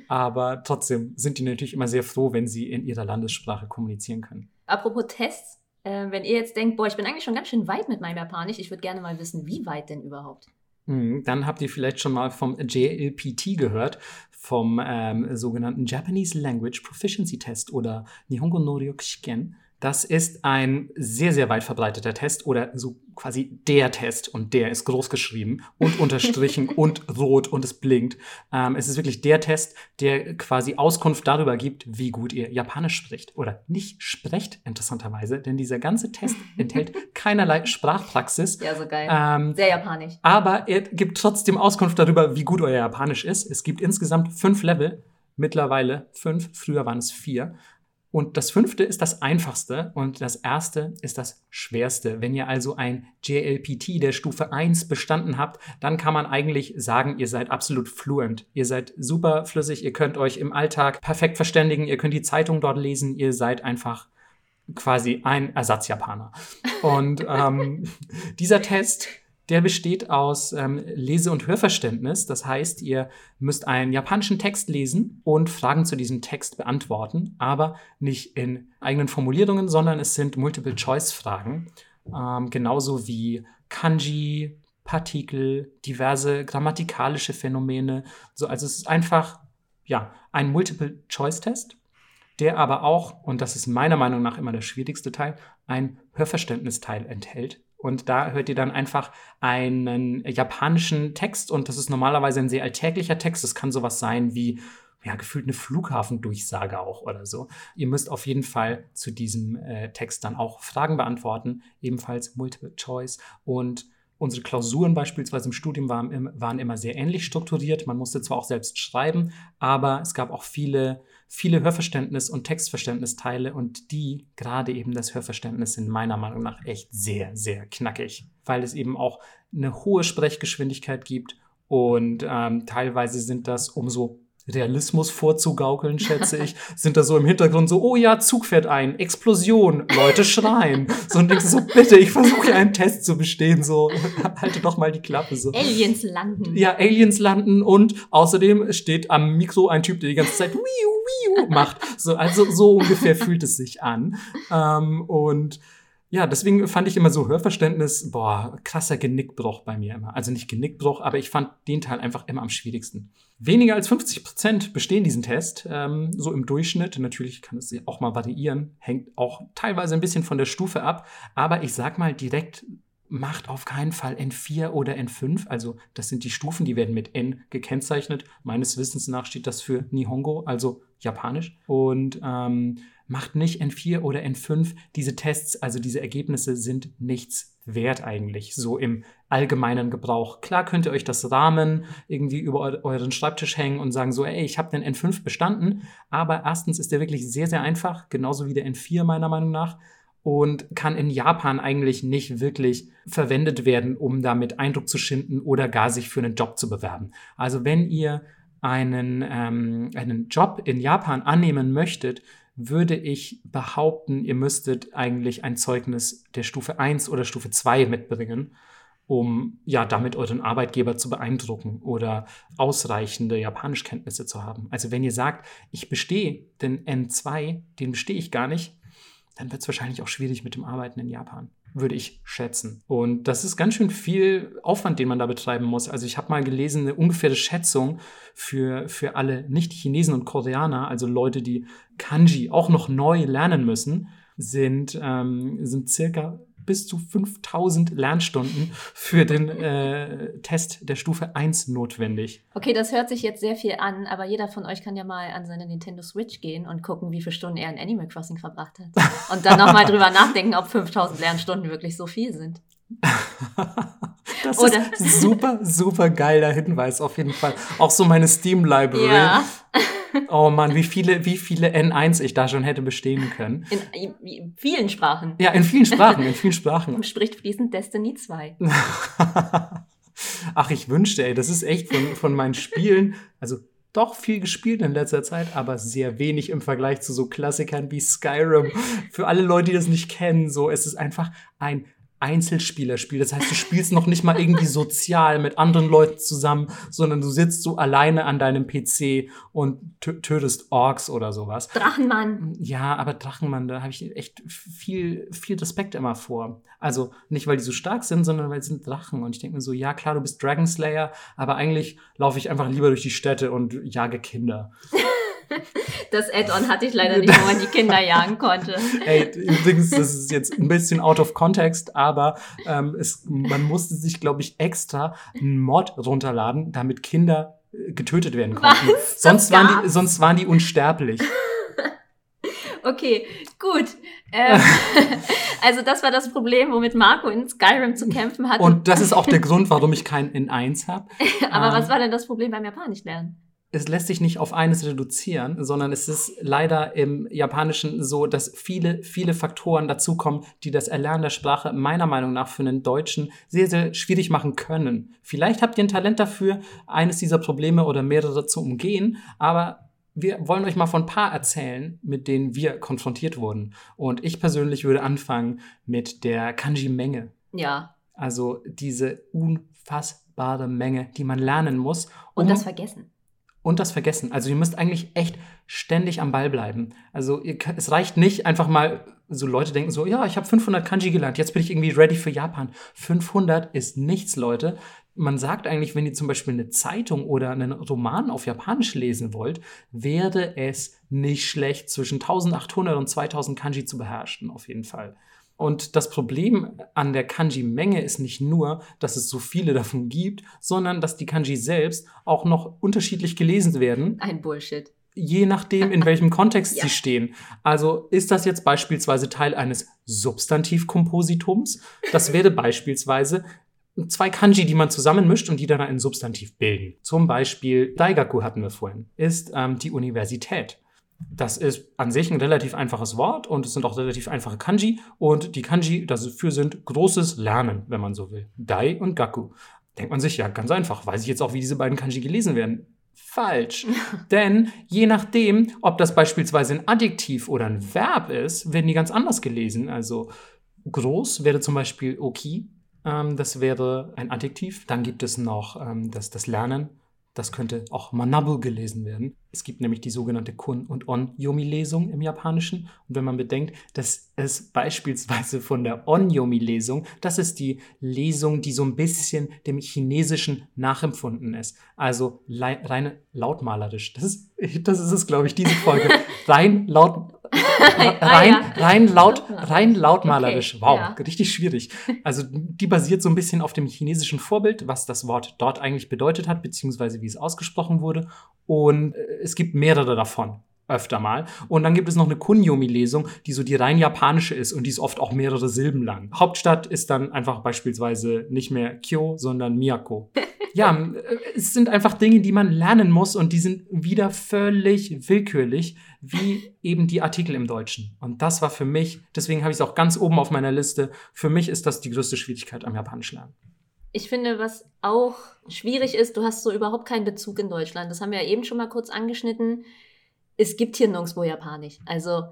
B: Aber trotzdem sind die natürlich immer sehr froh, wenn sie in ihrer Landessprache kommunizieren können.
A: Apropos Tests, äh, wenn ihr jetzt denkt, boah, ich bin eigentlich schon ganz schön weit mit meinem Japanisch, ich würde gerne mal wissen, wie weit denn überhaupt?
B: Hm, dann habt ihr vielleicht schon mal vom JLPT gehört, vom ähm, sogenannten Japanese Language Proficiency Test oder Nihongo no Ryokushiken Das ist ein sehr, sehr weit verbreiteter Test oder so quasi der Test und der ist groß geschrieben und unterstrichen und rot und es blinkt. Ähm, es ist wirklich der Test, der quasi Auskunft darüber gibt, wie gut ihr Japanisch spricht oder nicht sprecht, interessanterweise, denn dieser ganze Test enthält keinerlei Sprachpraxis.
A: Ja, so geil. Ähm, sehr japanisch.
B: Aber er gibt trotzdem Auskunft darüber, wie gut euer Japanisch ist. Es gibt insgesamt fünf Level. Mittlerweile fünf, früher waren es vier. Und das fünfte ist das einfachste und das erste ist das schwerste. Wenn ihr also ein JLPT der Stufe 1 bestanden habt, dann kann man eigentlich sagen, ihr seid absolut fluent. Ihr seid super flüssig, ihr könnt euch im Alltag perfekt verständigen, ihr könnt die Zeitung dort lesen, ihr seid einfach quasi ein Ersatzjapaner. Und ähm, dieser Test der besteht aus ähm, Lese- und Hörverständnis. Das heißt, ihr müsst einen japanischen Text lesen und Fragen zu diesem Text beantworten, aber nicht in eigenen Formulierungen, sondern es sind Multiple-Choice-Fragen. Ähm, genauso wie Kanji, Partikel, diverse grammatikalische Phänomene. So, also es ist einfach ja, ein Multiple-Choice-Test, der aber auch, und das ist meiner Meinung nach immer der schwierigste Teil, ein Hörverständnisteil enthält. Und da hört ihr dann einfach einen japanischen Text und das ist normalerweise ein sehr alltäglicher Text. Das kann sowas sein wie ja, gefühlt eine Flughafendurchsage auch oder so. Ihr müsst auf jeden Fall zu diesem äh, Text dann auch Fragen beantworten, ebenfalls Multiple Choice. Und unsere Klausuren beispielsweise im Studium waren, waren immer sehr ähnlich strukturiert. Man musste zwar auch selbst schreiben, aber es gab auch viele viele Hörverständnis- und Textverständnisteile und die, gerade eben das Hörverständnis, sind meiner Meinung nach echt sehr, sehr knackig, weil es eben auch eine hohe Sprechgeschwindigkeit gibt und ähm, teilweise sind das umso Realismus vorzugaukeln, schätze ich, sind da so im Hintergrund so, oh ja, Zug fährt ein, Explosion, Leute schreien. So und denkst so, bitte, ich versuche einen Test zu bestehen, so, halte doch mal die Klappe, so.
A: Aliens landen.
B: Ja, Aliens landen und außerdem steht am Mikro ein Typ, der die ganze Zeit wiu, wiu macht. So, also so ungefähr fühlt es sich an. Ähm, und ja, deswegen fand ich immer so Hörverständnis, boah, krasser Genickbruch bei mir immer. Also nicht Genickbruch, aber ich fand den Teil einfach immer am schwierigsten. Weniger als 50 Prozent bestehen diesen Test, ähm, so im Durchschnitt. Natürlich kann es auch mal variieren, hängt auch teilweise ein bisschen von der Stufe ab. Aber ich sag mal direkt, macht auf keinen Fall N4 oder N5. Also das sind die Stufen, die werden mit N gekennzeichnet. Meines Wissens nach steht das für Nihongo, also Japanisch. Und ähm, macht nicht N4 oder N5. Diese Tests, also diese Ergebnisse sind nichts wert eigentlich, so im allgemeinen Gebrauch. Klar könnt ihr euch das Rahmen irgendwie über euren Schreibtisch hängen und sagen so, ey, ich habe den N5 bestanden, aber erstens ist der wirklich sehr, sehr einfach, genauso wie der N4 meiner Meinung nach und kann in Japan eigentlich nicht wirklich verwendet werden, um damit Eindruck zu schinden oder gar sich für einen Job zu bewerben. Also wenn ihr einen, ähm, einen Job in Japan annehmen möchtet, würde ich behaupten, ihr müsstet eigentlich ein Zeugnis der Stufe 1 oder Stufe 2 mitbringen, um ja damit euren Arbeitgeber zu beeindrucken oder ausreichende Japanischkenntnisse zu haben. Also wenn ihr sagt, ich bestehe den N2, den bestehe ich gar nicht, dann wird es wahrscheinlich auch schwierig mit dem Arbeiten in Japan würde ich schätzen. Und das ist ganz schön viel Aufwand, den man da betreiben muss. Also ich habe mal gelesen, eine ungefähre Schätzung für, für alle Nicht-Chinesen und Koreaner, also Leute, die Kanji auch noch neu lernen müssen, sind, ähm, sind circa bis zu 5000 Lernstunden für den äh, Test der Stufe 1 notwendig.
A: Okay, das hört sich jetzt sehr viel an, aber jeder von euch kann ja mal an seine Nintendo Switch gehen und gucken, wie viele Stunden er in Animal Crossing verbracht hat. Und dann nochmal drüber nachdenken, ob 5000 Lernstunden wirklich so viel sind.
B: das Oder? ist super, super geiler Hinweis auf jeden Fall. Auch so meine Steam Library. Ja. Oh Mann, wie viele, wie viele N1 ich da schon hätte bestehen können.
A: In, in vielen Sprachen.
B: Ja, in vielen Sprachen, in vielen Sprachen.
A: Und spricht fließend Destiny 2.
B: Ach, ich wünschte, ey, das ist echt von, von meinen Spielen, also doch viel gespielt in letzter Zeit, aber sehr wenig im Vergleich zu so Klassikern wie Skyrim. Für alle Leute, die das nicht kennen, so, es ist einfach ein Einzelspielerspiel. Das heißt, du spielst noch nicht mal irgendwie sozial mit anderen Leuten zusammen, sondern du sitzt so alleine an deinem PC und tötest Orks oder sowas.
A: Drachenmann.
B: Ja, aber Drachenmann, da habe ich echt viel, viel Respekt immer vor. Also nicht, weil die so stark sind, sondern weil sie sind Drachen. Und ich denke mir so, ja klar, du bist Dragon Slayer, aber eigentlich laufe ich einfach lieber durch die Städte und jage Kinder.
A: Das Add-on hatte ich leider nicht, wo man die Kinder jagen konnte.
B: Ey, übrigens, das ist jetzt ein bisschen out of context, aber ähm, es, man musste sich, glaube ich, extra einen Mod runterladen, damit Kinder äh, getötet werden konnten.
A: Was?
B: Sonst waren, die, sonst waren die unsterblich.
A: Okay, gut. Ähm, also das war das Problem, womit Marco in Skyrim zu kämpfen hatte.
B: Und das ist auch der Grund, warum ich kein N1 habe.
A: Aber
B: ähm,
A: was war denn das Problem beim Japanisch lernen?
B: Es lässt sich nicht auf eines reduzieren, sondern es ist leider im Japanischen so, dass viele, viele Faktoren dazukommen, die das Erlernen der Sprache meiner Meinung nach für einen Deutschen sehr, sehr schwierig machen können. Vielleicht habt ihr ein Talent dafür, eines dieser Probleme oder mehrere zu umgehen, aber wir wollen euch mal von ein paar erzählen, mit denen wir konfrontiert wurden. Und ich persönlich würde anfangen mit der Kanji-Menge.
A: Ja.
B: Also diese unfassbare Menge, die man lernen muss,
A: Und
B: um
A: das Vergessen.
B: Und das Vergessen. Also ihr müsst eigentlich echt ständig am Ball bleiben. Also ihr, es reicht nicht einfach mal, so Leute denken so, ja, ich habe 500 Kanji gelernt, jetzt bin ich irgendwie ready für Japan. 500 ist nichts, Leute. Man sagt eigentlich, wenn ihr zum Beispiel eine Zeitung oder einen Roman auf Japanisch lesen wollt, wäre es nicht schlecht, zwischen 1800 und 2000 Kanji zu beherrschen, auf jeden Fall. Und das Problem an der Kanji-Menge ist nicht nur, dass es so viele davon gibt, sondern dass die Kanji selbst auch noch unterschiedlich gelesen werden,
A: Ein Bullshit.
B: je nachdem, in welchem Kontext
A: Ja.
B: sie stehen. Also ist das jetzt beispielsweise Teil eines Substantivkompositums? Das wäre beispielsweise zwei Kanji, die man zusammenmischt und die dann ein Substantiv bilden. Zum Beispiel Daigaku hatten wir vorhin, ist ähm, die Universität. Das ist an sich ein relativ einfaches Wort und es sind auch relativ einfache Kanji. Und die Kanji dafür sind großes Lernen, wenn man so will. Dai und Gaku. Denkt man sich, ja, ganz einfach. Weiß ich jetzt auch, wie diese beiden Kanji gelesen werden? Falsch. Denn je nachdem, ob das beispielsweise ein Adjektiv oder ein Verb ist, werden die ganz anders gelesen. Also groß wäre zum Beispiel Oki. Ähm, das wäre ein Adjektiv. Dann gibt es noch ähm, das, das Lernen. Das könnte auch Manabu gelesen werden. Es gibt nämlich die sogenannte Kun- und On-Yomi-Lesung im Japanischen. Und wenn man bedenkt, dass es beispielsweise von der On-Yomi-Lesung, das ist die Lesung, die so ein bisschen dem Chinesischen nachempfunden ist. Also rein lautmalerisch. Das ist, das ist es, glaube ich, diese Folge. rein laut, rein,
A: Ah,
B: rein laut, rein lautmalerisch.
A: Okay,
B: wow,
A: ja.
B: richtig schwierig. Also die basiert so ein bisschen auf dem chinesischen Vorbild, was das Wort dort eigentlich bedeutet hat, beziehungsweise wie es ausgesprochen wurde. Und äh, es gibt mehrere davon. Öfter mal. Und dann gibt es noch eine Kunyomi-Lesung, die so die rein japanische ist und die ist oft auch mehrere Silben lang. Hauptstadt ist dann einfach beispielsweise nicht mehr Kyo, sondern Miyako. ja, äh, es sind einfach Dinge, die man lernen muss und die sind wieder völlig willkürlich, wie eben die Artikel im Deutschen. Und das war für mich, deswegen habe ich es auch ganz oben auf meiner Liste, für mich ist das die größte Schwierigkeit am Japanisch lernen.
A: Ich finde, was auch schwierig ist, du hast so überhaupt keinen Bezug in Deutschland. Das haben wir ja eben schon mal kurz angeschnitten. Es gibt hier nirgendwo Japanisch. Also,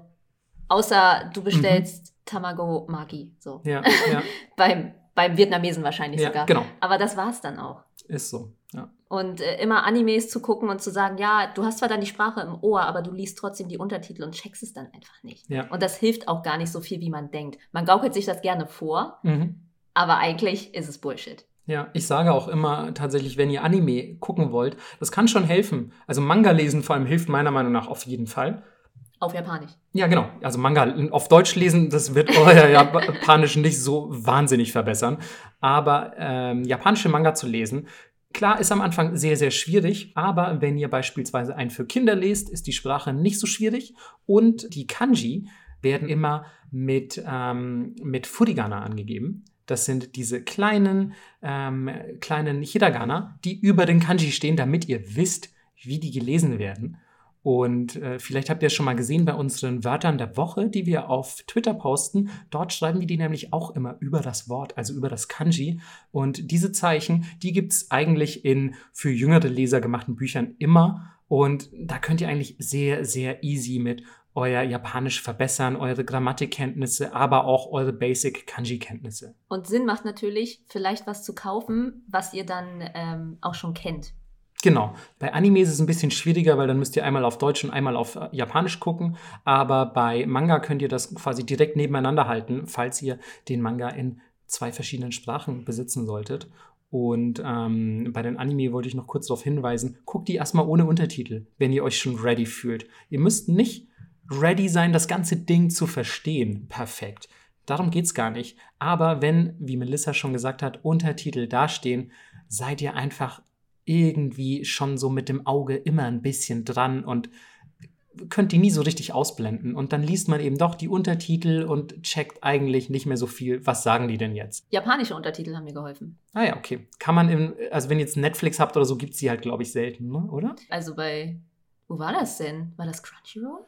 A: außer du bestellst Tamago Maki. So.
B: Ja, ja,
A: Beim, beim Vietnamesen wahrscheinlich
B: ja
A: sogar.
B: genau,
A: Aber das war's dann auch.
B: ist so. Ja.
A: Und äh, immer Animes zu gucken und zu sagen, ja, du hast zwar dann die Sprache im Ohr, aber du liest trotzdem die Untertitel und checkst es dann einfach nicht.
B: Ja.
A: Und das hilft auch gar nicht so viel, wie man denkt. Man gaukelt sich das gerne vor,
B: Mhm.
A: aber eigentlich ist es Bullshit.
B: Ja, ich sage auch immer tatsächlich, wenn ihr Anime gucken wollt, das kann schon helfen. Also Manga lesen vor allem hilft meiner Meinung nach auf jeden Fall.
A: Auf Japanisch.
B: Ja, genau. Also Manga auf Deutsch lesen, das wird euer Japanisch nicht so wahnsinnig verbessern. Aber ähm, japanische Manga zu lesen, klar, ist am Anfang sehr, sehr schwierig. Aber wenn ihr beispielsweise einen für Kinder lest, ist die Sprache nicht so schwierig. Und die Kanji werden immer mit, ähm, mit Furigana angegeben. Das sind diese kleinen, ähm, kleinen Hiragana, die über den Kanji stehen, damit ihr wisst, wie die gelesen werden. Und äh, vielleicht habt ihr es schon mal gesehen bei unseren Wörtern der Woche, die wir auf Twitter posten. Dort schreiben wir die nämlich auch immer über das Wort, also über das Kanji. Und diese Zeichen, die gibt es eigentlich in für jüngere Leser gemachten Büchern immer. Und da könnt ihr eigentlich sehr, sehr easy mit euer Japanisch verbessern, eure Grammatikkenntnisse, aber auch eure Basic Kanji-Kenntnisse.
A: Und Sinn macht natürlich, vielleicht was zu kaufen, was ihr dann ähm, auch schon kennt.
B: Genau. Bei Animes ist es ein bisschen schwieriger, weil dann müsst ihr einmal auf Deutsch und einmal auf äh, Japanisch gucken. Aber bei Manga könnt ihr das quasi direkt nebeneinander halten, falls ihr den Manga in zwei verschiedenen Sprachen besitzen solltet. Und ähm, bei den Anime wollte ich noch kurz darauf hinweisen, guckt die erstmal ohne Untertitel, wenn ihr euch schon ready fühlt. Ihr müsst nicht ready sein, das ganze Ding zu verstehen. Perfekt. Darum geht es gar nicht. Aber wenn, wie Melissa schon gesagt hat, Untertitel dastehen, seid ihr einfach irgendwie schon so mit dem Auge immer ein bisschen dran und könnt die nie so richtig ausblenden. Und dann liest man eben doch die Untertitel und checkt eigentlich nicht mehr so viel, was sagen die denn jetzt.
A: Japanische Untertitel haben mir geholfen.
B: Ah ja, okay. Kann man, im, also wenn ihr jetzt Netflix habt oder so, gibt es die halt, glaube ich, selten, ne? oder?
A: Also bei, wo war das denn? War das Crunchyroll?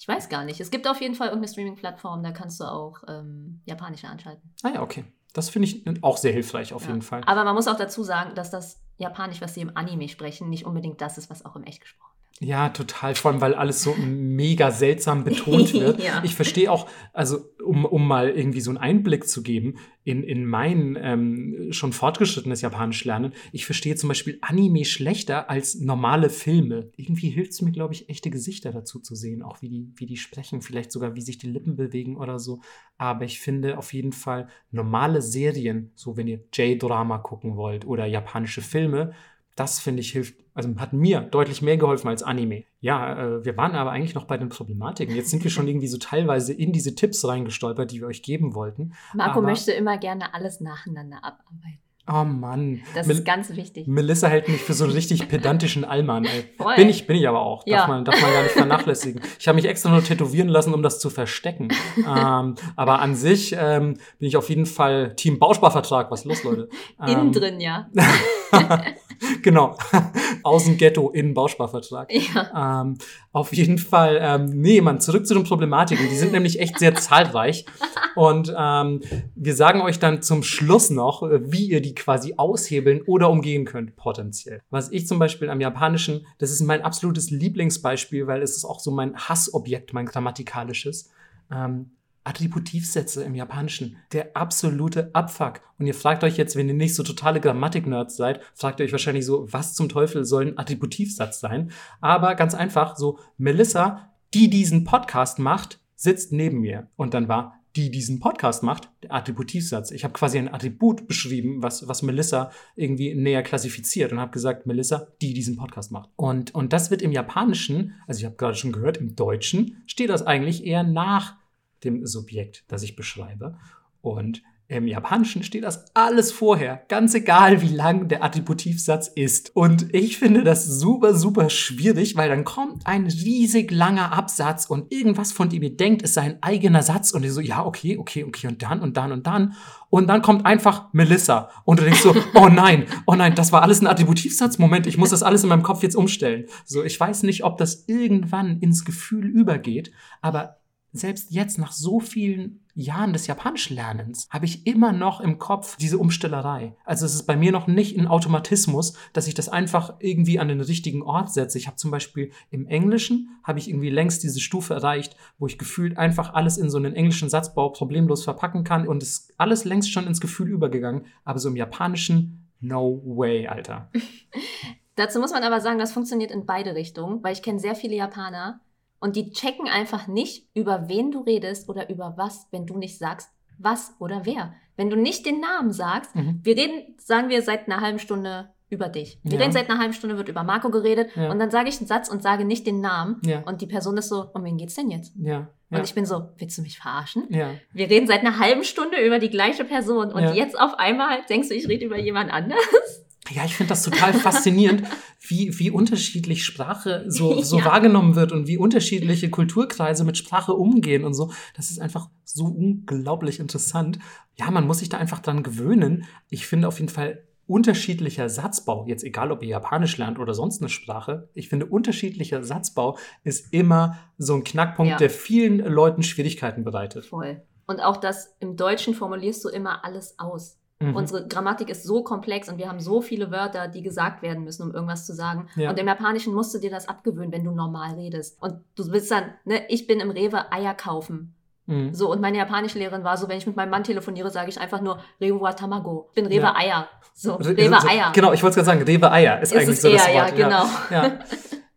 A: Ich weiß gar nicht. Es gibt auf jeden Fall irgendeine Streaming-Plattform, da kannst du auch ähm, japanische anschalten.
B: Ah ja, okay. Das finde ich auch sehr hilfreich auf
A: Ja.
B: jeden Fall.
A: Aber man muss auch dazu sagen, dass das Japanisch, was sie im Anime sprechen, nicht unbedingt das ist, was auch im Echt gesprochen wird.
B: Ja, total. Vor allem, weil alles so mega seltsam betont wird.
A: Ja.
B: Ich verstehe auch, also um, um mal irgendwie so einen Einblick zu geben in, in mein ähm, schon fortgeschrittenes Japanisch lernen, ich verstehe zum Beispiel Anime schlechter als normale Filme. Irgendwie hilft es mir, glaube ich, echte Gesichter dazu zu sehen, auch wie die, wie die sprechen, vielleicht sogar wie sich die Lippen bewegen oder so. Aber ich finde auf jeden Fall normale Serien, so wenn ihr J-Drama gucken wollt oder japanische Filme, das finde ich hilft, also hat mir deutlich mehr geholfen als Anime. Ja, äh, wir waren aber eigentlich noch bei den Problematiken. Jetzt sind wir schon irgendwie so teilweise in diese Tipps reingestolpert, die wir euch geben wollten.
A: Marco
B: Aber-
A: möchte immer gerne alles nacheinander abarbeiten.
B: Oh Mann.
A: Das
B: Mel-
A: ist ganz wichtig.
B: Melissa hält mich für so einen richtig pedantischen Allmann. Bin ich, bin ich aber auch. Darf,
A: Ja.
B: man, darf man gar nicht vernachlässigen. Ich habe mich extra nur tätowieren lassen, um das zu verstecken. ähm, aber an sich ähm, bin ich auf jeden Fall Team Bausparvertrag. Was ist los, Leute?
A: Innen
B: Ähm,
A: drin, ja.
B: genau. Außen Ghetto, innen Bausparvertrag.
A: ja.
B: Ähm, auf jeden Fall, ähm, nee, Mann, zurück zu den Problematiken. Die sind nämlich echt sehr zahlreich. Und ähm, wir sagen euch dann zum Schluss noch, wie ihr die quasi aushebeln oder umgehen könnt, potenziell. Was ich zum Beispiel am Japanischen, das ist mein absolutes Lieblingsbeispiel, weil es ist auch so mein Hassobjekt, mein grammatikalisches. Ähm, Attributivsätze im Japanischen. Der absolute Abfuck. Und ihr fragt euch jetzt, wenn ihr nicht so totale Grammatik-Nerds seid, fragt ihr euch wahrscheinlich so, was zum Teufel soll ein Attributivsatz sein? Aber ganz einfach, so, Melissa, die diesen Podcast macht, sitzt neben mir. Und dann war, die diesen Podcast macht, der Attributivsatz. Ich habe quasi ein Attribut beschrieben, was, was Melissa irgendwie näher klassifiziert und habe gesagt, Melissa, die diesen Podcast macht. Und, und das wird im Japanischen, also ich habe gerade schon gehört, im Deutschen steht das eigentlich eher nach dem Subjekt, das ich beschreibe. Und im Japanischen steht das alles vorher, ganz egal, wie lang der Attributivsatz ist. Und ich finde das super, super schwierig, weil dann kommt ein riesig langer Absatz und irgendwas, von dem ihr denkt, ist sein eigener Satz. Und ihr so, ja, okay, okay, okay, und dann und dann und dann. Und dann kommt einfach Melissa. Und du denkst so, oh nein, oh nein, das war alles ein Attributivsatz. Moment, ich muss das alles in meinem Kopf jetzt umstellen. So, ich weiß nicht, ob das irgendwann ins Gefühl übergeht, aber selbst jetzt nach so vielen Jahren des Japanischlernens habe ich immer noch im Kopf diese Umstellerei. Also es ist bei mir noch nicht ein Automatismus, dass ich das einfach irgendwie an den richtigen Ort setze. Ich habe zum Beispiel im Englischen habe ich irgendwie längst diese Stufe erreicht, wo ich gefühlt einfach alles in so einen englischen Satzbau problemlos verpacken kann und es ist alles längst schon ins Gefühl übergegangen. Aber so im Japanischen, no way, Alter.
A: Dazu muss man aber sagen, das funktioniert in beide Richtungen, weil ich kenne sehr viele Japaner und die checken einfach nicht, über wen du redest oder über was, wenn du nicht sagst, was oder wer. Wenn du nicht den Namen sagst,
B: Mhm.
A: wir reden, sagen wir, seit einer halben Stunde über dich. Wir
B: Ja.
A: reden seit einer halben Stunde, wird über Marco geredet
B: Ja.
A: und dann sage ich einen Satz und sage nicht den Namen
B: Ja.
A: und die Person ist so, um wen geht's denn jetzt?
B: Ja.
A: Und ich bin so, willst du mich verarschen?
B: ja.
A: Wir reden seit einer halben Stunde über die gleiche Person und jetzt auf einmal denkst du, ich rede über jemand anderes?
B: Ja, ich finde das total faszinierend, wie, wie unterschiedlich Sprache so, so
A: Ja.
B: wahrgenommen wird und wie unterschiedliche Kulturkreise mit Sprache umgehen und so. Das ist einfach so unglaublich interessant. Ja, man muss sich da einfach dran gewöhnen. Ich finde auf jeden Fall unterschiedlicher Satzbau, jetzt egal ob ihr Japanisch lernt oder sonst eine Sprache, ich finde unterschiedlicher Satzbau ist immer so ein Knackpunkt,
A: Ja.
B: der vielen Leuten Schwierigkeiten bereitet.
A: Voll. Und auch das im Deutschen formulierst du immer alles aus.
B: Mhm.
A: Unsere Grammatik ist so komplex und wir haben so viele Wörter, die gesagt werden müssen, um irgendwas zu sagen.
B: Ja.
A: Und im Japanischen musst du dir das abgewöhnen, wenn du normal redest. Und du willst dann, ne, ich bin im Rewe Eier kaufen.
B: Mhm.
A: So, und meine Japanischlehrerin war so, wenn ich mit meinem Mann telefoniere, sage ich einfach nur Rewe wa Tamago. Ich bin Rewe
B: Ja.
A: Eier. So,
B: Re-
A: Rewe Eier.
B: Genau, ich wollte gerade sagen, Rewe Eier ist,
A: Ist
B: eigentlich
A: es
B: so das
A: eher, ja,
B: Wort.
A: genau.
B: Ja.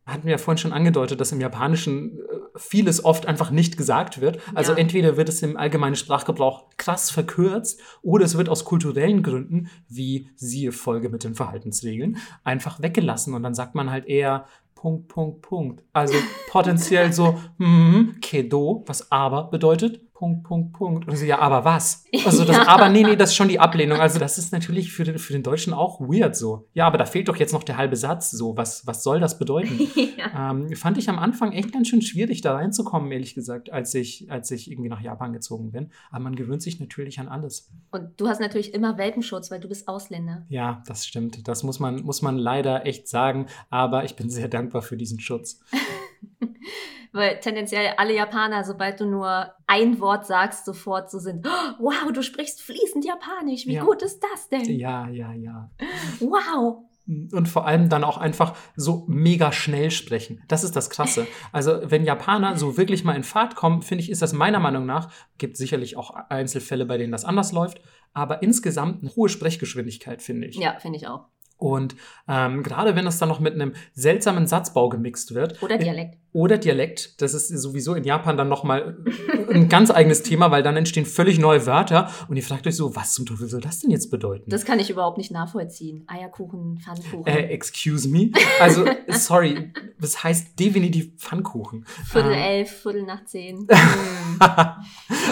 B: Hatten wir ja vorhin schon angedeutet, dass im Japanischen äh, vieles oft einfach nicht gesagt wird. Also
A: Ja.
B: entweder wird es im allgemeinen Sprachgebrauch krass verkürzt oder es wird aus kulturellen Gründen, wie siehe Folge mit den Verhaltensregeln, einfach weggelassen und dann sagt man halt eher Punkt, Punkt, Punkt. Also potenziell so, hm, kedo, was aber bedeutet, Punkt, Punkt, Punkt. Und so, ja, aber was? Also das
A: Ja.
B: aber, nee, nee, das ist schon die Ablehnung. Also das ist natürlich für den, für den Deutschen auch weird so. Ja, aber da fehlt doch jetzt noch der halbe Satz so. Was, was soll das bedeuten?
A: ja.
B: Ähm, fand ich am Anfang echt ganz schön schwierig, da reinzukommen, ehrlich gesagt, als ich, als ich irgendwie nach Japan gezogen bin. Aber man gewöhnt sich natürlich an alles.
A: Und du hast natürlich immer Welpenschutz, weil du bist Ausländer.
B: Ja, das stimmt. Das muss man, muss man leider echt sagen. Aber ich bin sehr dankbar für diesen Schutz.
A: Weil tendenziell alle Japaner, sobald du nur ein Wort sagst, sofort so sind, "Oh, wow, du sprichst fließend Japanisch, wie
B: Ja.
A: gut ist das denn?
B: Ja, ja, ja.
A: Wow.
B: Und vor allem dann auch einfach so mega schnell sprechen. Das ist das Krasse. Also, wenn Japaner so wirklich mal in Fahrt kommen, finde ich, ist das meiner Meinung nach, gibt sicherlich auch Einzelfälle, bei denen das anders läuft, aber insgesamt eine hohe Sprechgeschwindigkeit, finde ich.
A: Ja, finde ich auch.
B: Und ähm, gerade wenn das dann noch mit einem seltsamen Satzbau gemixt wird
A: Oder Dialekt.
B: Oder Dialekt, das ist sowieso in Japan dann nochmal ein ganz eigenes Thema, weil dann entstehen völlig neue Wörter und ihr fragt euch so, was zum Teufel soll das denn jetzt bedeuten?
A: Das kann ich überhaupt nicht nachvollziehen. Eierkuchen, Pfannkuchen.
B: Äh, excuse me? Also, sorry, das heißt definitiv Pfannkuchen.
A: Viertel
B: ähm,
A: elf, Viertel nach zehn. Hm.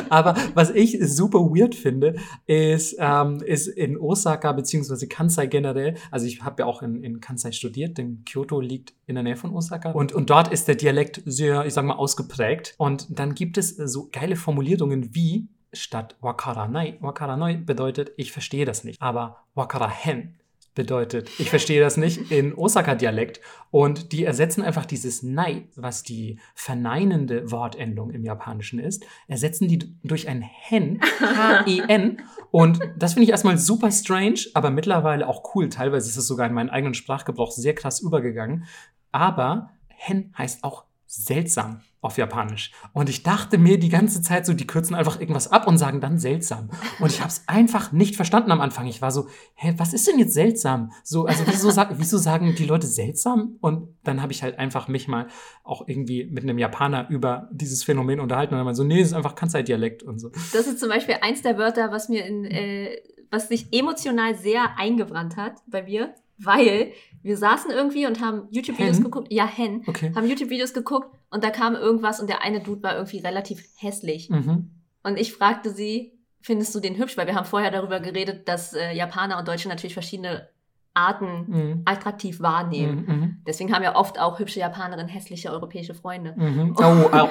B: Aber was ich super weird finde, ist, ähm, ist in Osaka beziehungsweise Kansai generell, also ich habe ja auch in, in Kansai studiert, denn Kyoto liegt in der Nähe von Osaka und, und dort ist der Dialekt sehr, ich sag mal, ausgeprägt und dann gibt es äh, so geile Formulierungen wie statt wakaranai. Wakaranai bedeutet, ich verstehe das nicht, aber wakarahen bedeutet, ich verstehe das nicht, in Osaka-Dialekt. Und die ersetzen einfach dieses Nei, was die verneinende Wortendung im Japanischen ist, ersetzen die durch ein Hen, H-E-N. Und das finde ich erstmal super strange, aber mittlerweile auch cool. Teilweise ist es sogar in meinen eigenen Sprachgebrauch sehr krass übergegangen. Aber Hen heißt auch seltsam auf Japanisch. Und ich dachte mir die ganze Zeit so, die kürzen einfach irgendwas ab und sagen dann seltsam. Und ich habe es einfach nicht verstanden am Anfang. Ich war so, hä, was ist denn jetzt seltsam? So, also wieso, wieso sagen die Leute seltsam? Und dann habe ich halt einfach mich mal auch irgendwie mit einem Japaner über dieses Phänomen unterhalten und dann mal so, nee, das ist einfach Kansai-Dialekt und so.
A: Das ist zum Beispiel eins der Wörter, was mir in, äh, was sich emotional sehr eingebrannt hat bei mir, weil wir saßen irgendwie und haben YouTube-Videos geguckt. Ja, Hen.
B: Okay.
A: Haben YouTube-Videos geguckt und da kam irgendwas und der eine Dude war irgendwie relativ hässlich.
B: Mhm.
A: Und ich fragte sie, findest du den hübsch? Weil wir haben vorher darüber geredet, dass äh, Japaner und Deutsche natürlich verschiedene Arten
B: Mhm.
A: attraktiv wahrnehmen.
B: Mhm.
A: Deswegen haben ja oft auch hübsche Japanerinnen hässliche europäische Freunde.
B: Mhm. Oh,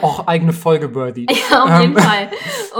B: auch eigene Folge worthy.
A: Ja, auf jeden
B: Ähm.
A: Fall.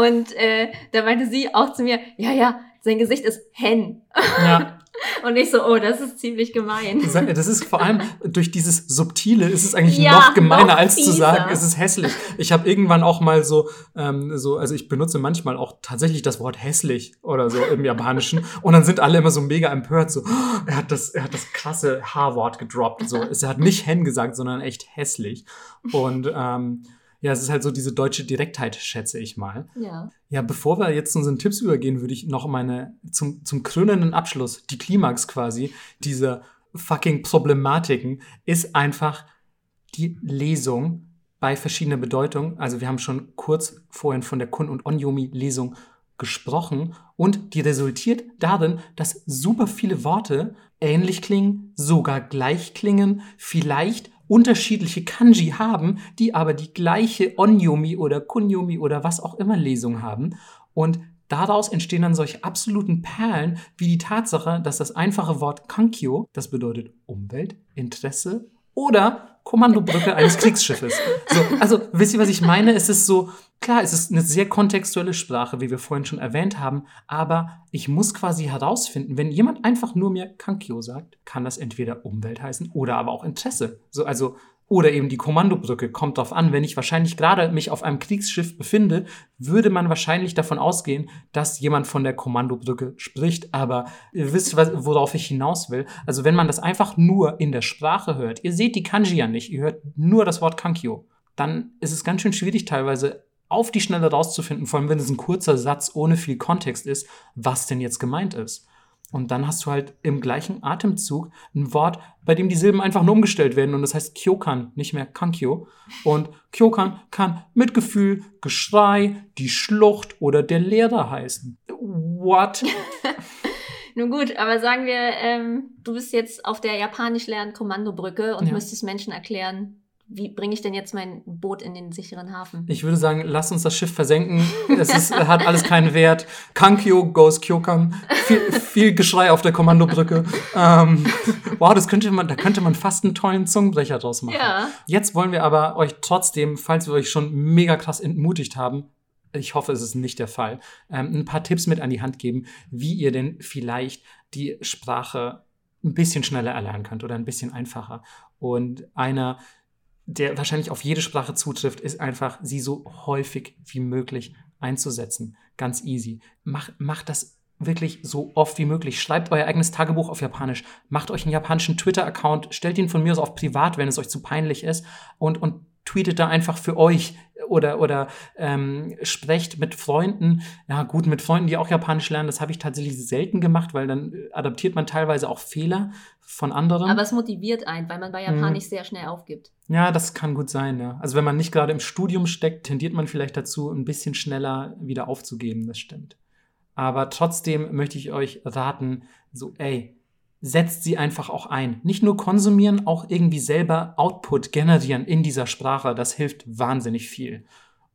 A: Und äh, da meinte sie auch zu mir, ja, ja, sein Gesicht ist hen.
B: Ja.
A: Und ich so, oh, das ist ziemlich gemein.
B: Das ist vor allem durch dieses Subtile ist es eigentlich
A: Ja,
B: noch gemeiner,
A: noch
B: als zu sagen, es ist hässlich. Ich habe irgendwann auch mal so, ähm, so, also ich benutze manchmal auch tatsächlich das Wort hässlich oder so im Japanischen und dann sind alle immer so mega empört, so, "Oh, er hat das, er hat das krasse H-Wort gedroppt. So, er hat nicht hen gesagt, sondern echt hässlich. Und ähm, ja, es ist halt so diese deutsche Direktheit, schätze ich mal.
A: Ja.
B: Ja, bevor wir jetzt zu unseren Tipps übergehen, würde ich noch meine zum, zum krönenden Abschluss, die Klimax quasi, dieser fucking Problematiken, ist einfach die Lesung bei verschiedener Bedeutung. Also wir haben schon kurz vorhin von der Kun- und Onyomi-Lesung gesprochen und die resultiert darin, dass super viele Worte ähnlich klingen, sogar gleich klingen, vielleicht unterschiedliche Kanji haben, die aber die gleiche Onyomi oder Kunyomi oder was auch immer Lesung haben. Und daraus entstehen dann solche absoluten Perlen wie die Tatsache, dass das einfache Wort Kankyo, das bedeutet Umwelt, Interesse oder Kommandobrücke eines Kriegsschiffes. So, also wisst ihr, was ich meine? Es ist so, klar, es ist eine sehr kontextuelle Sprache, wie wir vorhin schon erwähnt haben, aber ich muss quasi herausfinden, wenn jemand einfach nur mir Kankyo sagt, kann das entweder Umwelt heißen oder aber auch Interesse. So, also oder eben die Kommandobrücke kommt drauf an. Wenn ich wahrscheinlich gerade mich auf einem Kriegsschiff befinde, würde man wahrscheinlich davon ausgehen, dass jemand von der Kommandobrücke spricht. Aber ihr wisst, worauf ich hinaus will. Also wenn man das einfach nur in der Sprache hört, ihr seht die Kanji ja nicht, ihr hört nur das Wort Kankyo, dann ist es ganz schön schwierig teilweise auf die Schnelle rauszufinden, vor allem wenn es ein kurzer Satz ohne viel Kontext ist, was denn jetzt gemeint ist. Und dann hast du halt im gleichen Atemzug ein Wort, bei dem die Silben einfach nur umgestellt werden und das heißt Kyokan, nicht mehr Kankyo. Und Kyokan kann Mitgefühl, Geschrei, die Schlucht oder der Lehrer heißen. What?
A: Nun gut, aber sagen wir, ähm, du bist jetzt auf der japanisch lernen Kommandobrücke und
B: Ja.
A: müsstest Menschen erklären, wie bringe ich denn jetzt mein Boot in den sicheren Hafen?
B: Ich würde sagen, lass uns das Schiff versenken. Es ist, hat alles keinen Wert. Kankyo goes Kyokan. Viel, viel Geschrei auf der Kommandobrücke. Ähm, wow, das könnte man, da könnte man fast einen tollen Zungenbrecher draus machen.
A: Ja.
B: Jetzt wollen wir aber euch trotzdem, falls wir euch schon mega krass entmutigt haben, ich hoffe, es ist nicht der Fall, ähm, ein paar Tipps mit an die Hand geben, wie ihr denn vielleicht die Sprache ein bisschen schneller erlernen könnt oder ein bisschen einfacher. Und einer, der wahrscheinlich auf jede Sprache zutrifft, ist einfach, sie so häufig wie möglich einzusetzen. Ganz easy. Mach, macht das wirklich so oft wie möglich. Schreibt euer eigenes Tagebuch auf Japanisch. Macht euch einen japanischen Twitter-Account. Stellt ihn von mir aus auf privat, wenn es euch zu peinlich ist. Und, und tweetet da einfach für euch oder, oder ähm, sprecht mit Freunden. Ja, gut, mit Freunden, die auch Japanisch lernen, das habe ich tatsächlich selten gemacht, weil dann äh, adaptiert man teilweise auch Fehler von anderen.
A: Aber es motiviert einen, weil man bei
B: Mhm.
A: Japanisch sehr schnell aufgibt.
B: Ja, das kann gut sein, ja. Also wenn man nicht gerade im Studium steckt, tendiert man vielleicht dazu, ein bisschen schneller wieder aufzugeben, das stimmt. Aber trotzdem möchte ich euch raten, so, ey, setzt sie einfach auch ein. Nicht nur konsumieren, auch irgendwie selber Output generieren in dieser Sprache. Das hilft wahnsinnig viel.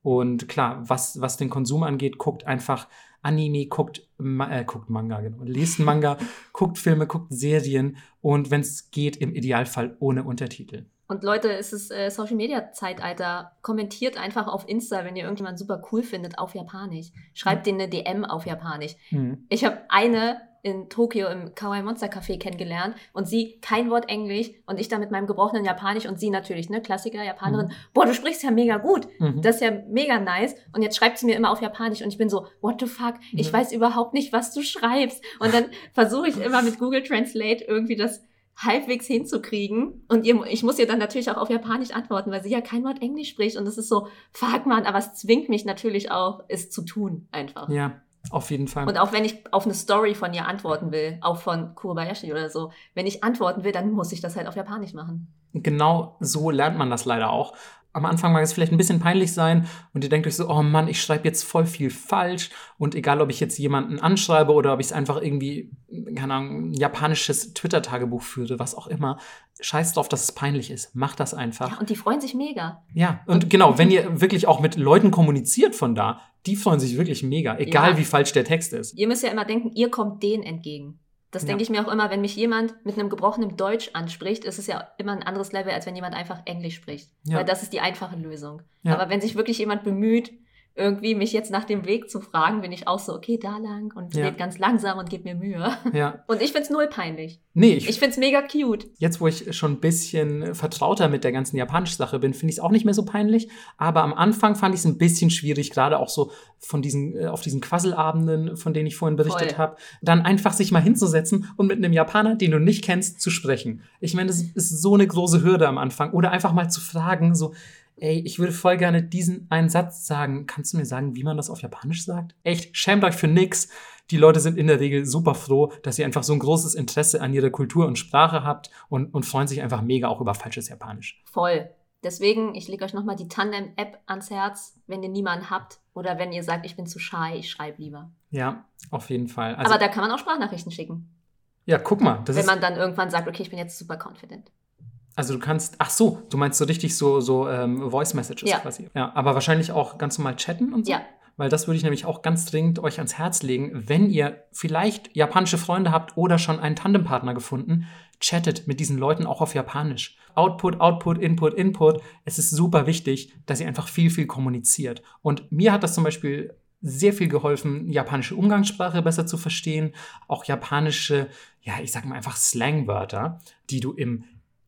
B: Und klar, was, was den Konsum angeht, guckt einfach Anime, guckt, äh, guckt Manga, genau. Lest Manga, guckt Filme, guckt Serien und wenn es geht, im Idealfall ohne Untertitel.
A: Und Leute, es ist äh, Social Media Zeitalter. Kommentiert einfach auf Insta, wenn ihr irgendjemanden super cool findet, auf Japanisch. Schreibt denen eine DM auf Japanisch.
B: Hm.
A: Ich habe eine in Tokio im Kawaii Monster Café kennengelernt und sie kein Wort Englisch und ich da mit meinem gebrochenen Japanisch und sie natürlich, ne, Klassiker, Japanerin. Boah, du sprichst ja mega gut.
B: Mhm.
A: Das ist ja mega nice. Und jetzt schreibt sie mir immer auf Japanisch und ich bin so, what the fuck? Ich
B: Ja.
A: weiß überhaupt nicht, was du schreibst. Und dann versuche ich immer mit Google Translate irgendwie das halbwegs hinzukriegen. Und ihr, ich muss ihr dann natürlich auch auf Japanisch antworten, weil sie ja kein Wort Englisch spricht. Und das ist so, fuck man, aber es zwingt mich natürlich auch, es zu tun einfach.
B: Ja, auf jeden Fall.
A: Und auch wenn ich auf eine Story von ihr antworten will, auch von Kurobayashi oder so, wenn ich antworten will, dann muss ich das halt auf Japanisch machen.
B: genau so lernt man das leider auch. Am Anfang mag es vielleicht ein bisschen peinlich sein und ihr denkt euch so, oh Mann, ich schreibe jetzt voll viel falsch und egal, ob ich jetzt jemanden anschreibe oder ob ich es einfach irgendwie, keine Ahnung, ein japanisches Twitter-Tagebuch führe, was auch immer, scheißt drauf, dass es peinlich ist. Macht das einfach.
A: Ja, und die freuen sich mega.
B: Ja, und genau, wenn ihr wirklich auch mit Leuten kommuniziert von da, die freuen sich wirklich mega, egal
A: Ja.
B: wie falsch der Text ist.
A: Ihr müsst ja immer denken, ihr kommt denen entgegen. Das
B: Ja.
A: denke ich mir auch immer, wenn mich jemand mit einem gebrochenen Deutsch anspricht, ist es ja immer ein anderes Level, als wenn jemand einfach Englisch spricht.
B: Ja.
A: Weil das ist die einfache Lösung.
B: Ja.
A: Aber wenn sich wirklich jemand bemüht, irgendwie mich jetzt nach dem Weg zu fragen, bin ich auch so, okay, da lang und
B: Ja.
A: red ganz langsam und gib mir Mühe.
B: Ja.
A: Und ich find's null peinlich.
B: Nee, ich,
A: Ich find's mega cute.
B: jetzt, wo ich schon ein bisschen vertrauter mit der ganzen Japanisch-Sache bin, finde ich es auch nicht mehr so peinlich. Aber am Anfang fand ich es ein bisschen schwierig, gerade auch so von diesen, äh, auf diesen Quasselabenden, von denen ich vorhin berichtet habe, dann einfach sich mal hinzusetzen und mit einem Japaner, den du nicht kennst, zu sprechen. Ich meine, das ist so eine große Hürde am Anfang. Oder einfach mal zu fragen, so, ey, ich würde voll gerne diesen einen Satz sagen. Kannst du mir sagen, wie man das auf Japanisch sagt? Echt, schämt euch für nix. Die Leute sind in der Regel super froh, dass ihr einfach so ein großes Interesse an ihrer Kultur und Sprache habt und, und freuen sich einfach mega auch über falsches Japanisch.
A: Voll. Deswegen, ich lege euch nochmal die Tandem-App ans Herz, wenn ihr niemanden habt oder wenn ihr sagt, ich bin zu shy, ich schreibe lieber.
B: Ja, auf jeden Fall. Also,
A: Aber da kann man auch Sprachnachrichten schicken,
B: ja, guck mal, das
A: wenn man dann irgendwann sagt, okay, ich bin jetzt super confident.
B: Also du kannst, ach so, du meinst so richtig so, so ähm, Voice Messages
A: Ja.
B: quasi. Ja, aber wahrscheinlich auch ganz normal chatten und so.
A: Ja.
B: Weil das würde ich nämlich auch ganz dringend euch ans Herz legen, wenn ihr vielleicht japanische Freunde habt oder schon einen Tandempartner gefunden, chattet mit diesen Leuten auch auf Japanisch. Output, Output, Input, Input. Es ist super wichtig, dass ihr einfach viel, viel kommuniziert. Und mir hat das zum Beispiel sehr viel geholfen, japanische Umgangssprache besser zu verstehen, auch japanische, ja, ich sag mal einfach Slangwörter, die du im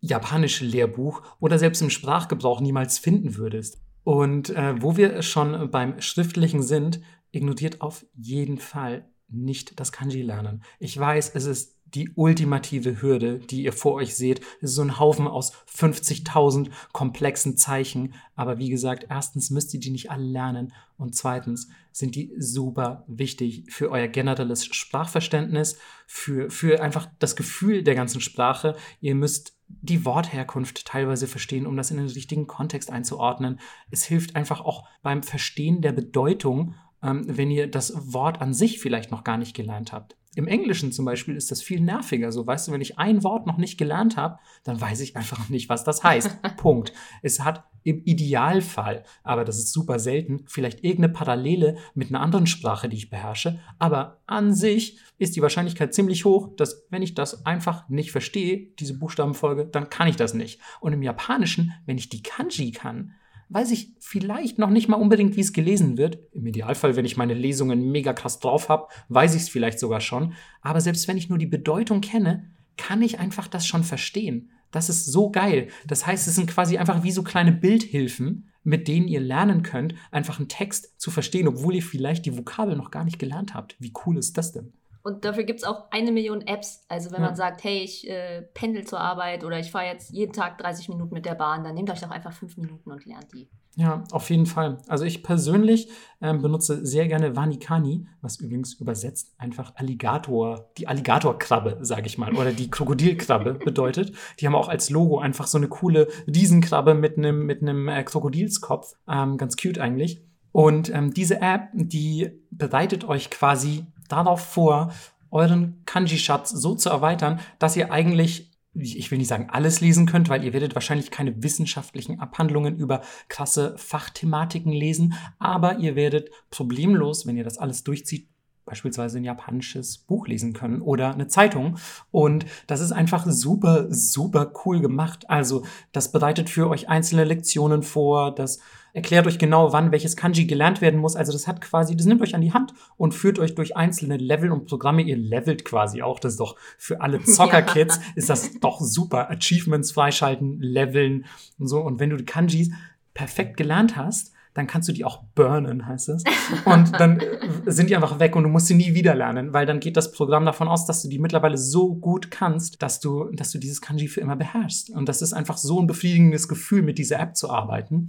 B: japanischen Lehrbuch oder selbst im Sprachgebrauch niemals finden würdest. Und äh, wo wir schon beim Schriftlichen sind, ignoriert auf jeden Fall nicht das Kanji lernen. Ich weiß, es ist die ultimative Hürde, die ihr vor euch seht. Es ist so ein Haufen aus 50.000 komplexen Zeichen. Aber wie gesagt, erstens müsst ihr die nicht alle lernen und zweitens sind die super wichtig für euer generelles Sprachverständnis, für, für einfach das Gefühl der ganzen Sprache. Ihr müsst die Wortherkunft teilweise verstehen, um das in den richtigen Kontext einzuordnen. Es hilft einfach auch beim Verstehen der Bedeutung, wenn ihr das Wort an sich vielleicht noch gar nicht gelernt habt. Im Englischen zum Beispiel ist das viel nerviger. So, weißt du, wenn ich ein Wort noch nicht gelernt habe, dann weiß ich einfach nicht, was das heißt. Punkt. Es hat im Idealfall, aber das ist super selten, vielleicht irgendeine Parallele mit einer anderen Sprache, die ich beherrsche. Aber an sich ist die Wahrscheinlichkeit ziemlich hoch, dass wenn ich das einfach nicht verstehe, diese Buchstabenfolge, dann kann ich das nicht. Und im Japanischen, wenn ich die Kanji kann, weiß ich vielleicht noch nicht mal unbedingt, wie es gelesen wird. Im Idealfall, wenn ich meine Lesungen mega krass drauf habe, weiß ich es vielleicht sogar schon. Aber selbst wenn ich nur die Bedeutung kenne, kann ich einfach das schon verstehen. Das ist so geil. Das heißt, es sind quasi einfach wie so kleine Bildhilfen, mit denen ihr lernen könnt, einfach einen Text zu verstehen, obwohl ihr vielleicht die Vokabel noch gar nicht gelernt habt. Wie cool ist das denn?
A: Und dafür gibt es auch eine Million Apps. Also wenn ja. man sagt, hey, ich äh, pendel zur Arbeit oder ich fahre jetzt jeden Tag 30 Minuten mit der Bahn, dann nehmt euch doch einfach fünf Minuten und lernt die.
B: Ja, auf jeden Fall. Also ich persönlich ähm, benutze sehr gerne Vanikani, was übrigens übersetzt einfach Alligator, die Alligatorkrabbe, sage ich mal, oder die Krokodilkrabbe bedeutet. Die haben auch als Logo einfach so eine coole Riesenkrabbe mit einem mit einem äh, Krokodilskopf, ähm, ganz cute eigentlich. Und ähm, diese App, die bereitet euch quasi darauf vor, euren Kanji-Schatz so zu erweitern, dass ihr eigentlich ich will nicht sagen alles lesen könnt, weil ihr werdet wahrscheinlich keine wissenschaftlichen Abhandlungen über krasse Fachthematiken lesen, aber ihr werdet problemlos, wenn ihr das alles durchzieht, beispielsweise ein japanisches Buch lesen können oder eine Zeitung. Und das ist einfach super, super cool gemacht. Also das bereitet für euch einzelne Lektionen vor, das erklärt euch genau, wann welches Kanji gelernt werden muss. Also das hat quasi, das nimmt euch an die Hand und führt euch durch einzelne Level und Programme. Ihr levelt quasi auch. Das ist doch für alle Zocker-Kids ist das doch super. Achievements freischalten, leveln und so. Und wenn du die Kanjis perfekt gelernt hast, dann kannst du die auch burnen, heißt es. Und dann äh, sind die einfach weg und du musst sie nie wieder lernen, weil dann geht das Programm davon aus, dass du die mittlerweile so gut kannst, dass du, dass du dieses Kanji für immer beherrschst. Und das ist einfach so ein befriedigendes Gefühl, mit dieser App zu arbeiten.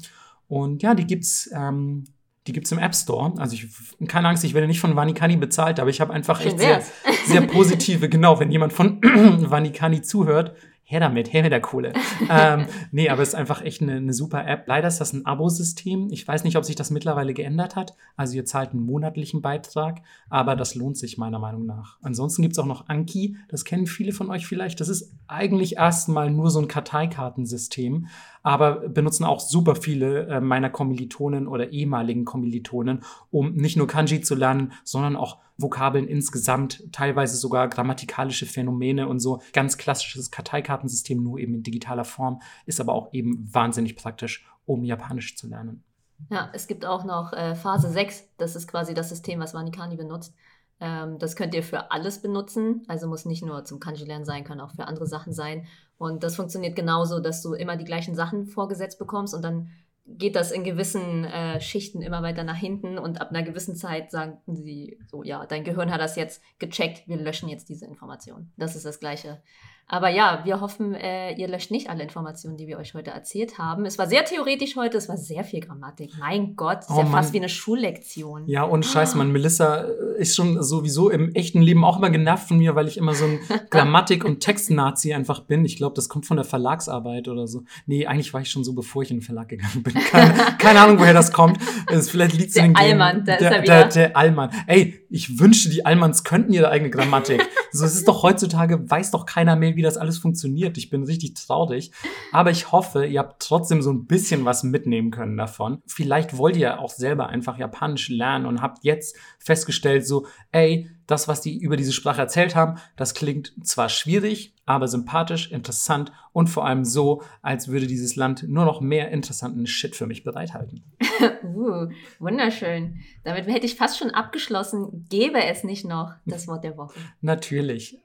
B: Und ja, die gibt's, ähm, die gibt's im App Store. Also ich, keine Angst, ich werde nicht von Vanikani bezahlt, aber ich habe einfach echt sehr, sehr positive, genau, wenn jemand von Vanikani zuhört, her damit, her mit der Kohle. ähm, nee, aber es ist einfach echt eine, eine super App. Leider ist das ein Abo-System. Ich weiß nicht, ob sich das mittlerweile geändert hat. Also ihr zahlt einen monatlichen Beitrag, aber das lohnt sich meiner Meinung nach. Ansonsten gibt es auch noch Anki, das kennen viele von euch vielleicht. Das ist eigentlich erstmal nur so ein Karteikartensystem, aber benutzen auch super viele äh, meiner Kommilitonen oder ehemaligen Kommilitonen, um nicht nur Kanji zu lernen, sondern auch Vokabeln insgesamt, teilweise sogar grammatikalische Phänomene und so. Ganz klassisches Karteikartensystem, nur eben in digitaler Form, ist aber auch eben wahnsinnig praktisch, um Japanisch zu lernen.
A: Ja, es gibt auch noch äh, Phase 6, das ist quasi das System, was Vanikani benutzt. Ähm, das könnt ihr für alles benutzen, also muss nicht nur zum Kanji-Lernen sein, kann auch für andere Sachen sein. Und das funktioniert genauso, dass du immer die gleichen Sachen vorgesetzt bekommst und dann geht das in gewissen äh, Schichten immer weiter nach hinten und ab einer gewissen Zeit sagen sie so, ja, dein Gehirn hat das jetzt gecheckt, wir löschen jetzt diese Information. Das ist das Gleiche. Aber ja, wir hoffen, äh, ihr löscht nicht alle Informationen, die wir euch heute erzählt haben. Es war sehr theoretisch heute, es war sehr viel Grammatik. Mein Gott, ist oh, ja Mann. fast wie eine Schullektion.
B: Ja, und scheiß, Mann, Melissa ist schon sowieso im echten Leben auch immer genervt von mir, weil ich immer so ein Grammatik- und Textnazi einfach bin. Ich glaube, das kommt von der Verlagsarbeit oder so. Nee, eigentlich war ich schon so, bevor ich in den Verlag gegangen bin. Keine, keine Ahnung, woher das kommt. Es, vielleicht liegt es in den
A: Allmann, da ist er
B: wieder. Der, der Allmann. Ey, ich wünschte, die Allmanns könnten ihre eigene Grammatik. so, es ist doch heutzutage, weiß doch keiner mehr, wie das alles funktioniert. Ich bin richtig traurig. Aber ich hoffe, ihr habt trotzdem so ein bisschen was mitnehmen können davon. Vielleicht wollt ihr auch selber einfach Japanisch lernen und habt jetzt festgestellt, so, ey, das, was die über diese Sprache erzählt haben, das klingt zwar schwierig, aber sympathisch, interessant und vor allem so, als würde dieses Land nur noch mehr interessanten Shit für mich bereithalten.
A: uh, wunderschön. Damit hätte ich fast schon abgeschlossen. Gäbe es nicht noch das Wort der Woche.
B: Natürlich.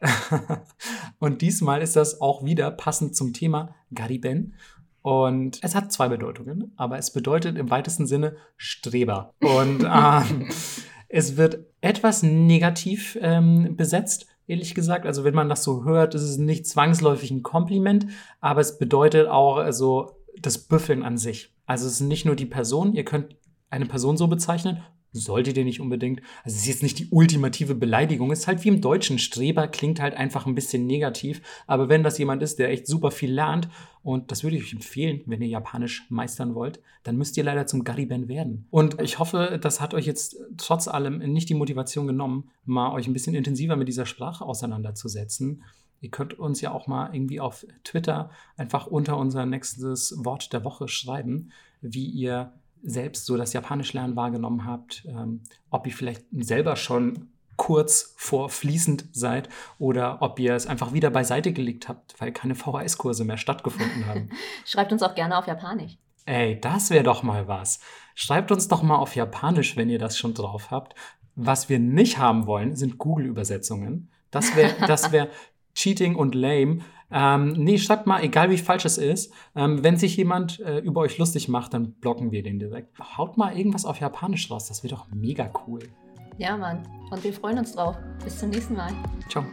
B: und diesmal ist das auch wieder passend zum Thema Gariben. Und es hat zwei Bedeutungen, aber es bedeutet im weitesten Sinne Streber. Und ähm, Es wird etwas negativ ähm, besetzt, ehrlich gesagt. Also wenn man das so hört, ist es nicht zwangsläufig ein Kompliment, aber es bedeutet auch also das Büffeln an sich. Also es ist nicht nur die Person, ihr könnt eine Person so bezeichnen, solltet ihr nicht unbedingt. Also es ist jetzt nicht die ultimative Beleidigung, es ist halt wie im Deutschen. Streber klingt halt einfach ein bisschen negativ. Aber wenn das jemand ist, der echt super viel lernt, und das würde ich euch empfehlen, wenn ihr Japanisch meistern wollt, dann müsst ihr leider zum Gariben werden. Und ich hoffe, das hat euch jetzt trotz allem nicht die Motivation genommen, mal euch ein bisschen intensiver mit dieser Sprache auseinanderzusetzen. Ihr könnt uns ja auch mal irgendwie auf Twitter einfach unter unser nächstes Wort der Woche schreiben, wie ihr selbst so das Japanisch lernen wahrgenommen habt, ähm, ob ihr vielleicht selber schon kurz vor fließend seid oder ob ihr es einfach wieder beiseite gelegt habt, weil keine VHS-Kurse mehr stattgefunden haben.
A: Schreibt uns auch gerne auf Japanisch.
B: Ey, das wäre doch mal was. Schreibt uns doch mal auf Japanisch, wenn ihr das schon drauf habt. Was wir nicht haben wollen, sind Google-Übersetzungen. Das wäre das wär cheating und lame. Ähm, nee, schreibt mal, egal wie falsch es ist. Ähm, wenn sich jemand äh, über euch lustig macht, dann blocken wir den direkt. Haut mal irgendwas auf Japanisch raus, das wäre doch mega cool.
A: Ja, Mann. Und wir freuen uns drauf. Bis zum nächsten Mal.
B: Ciao.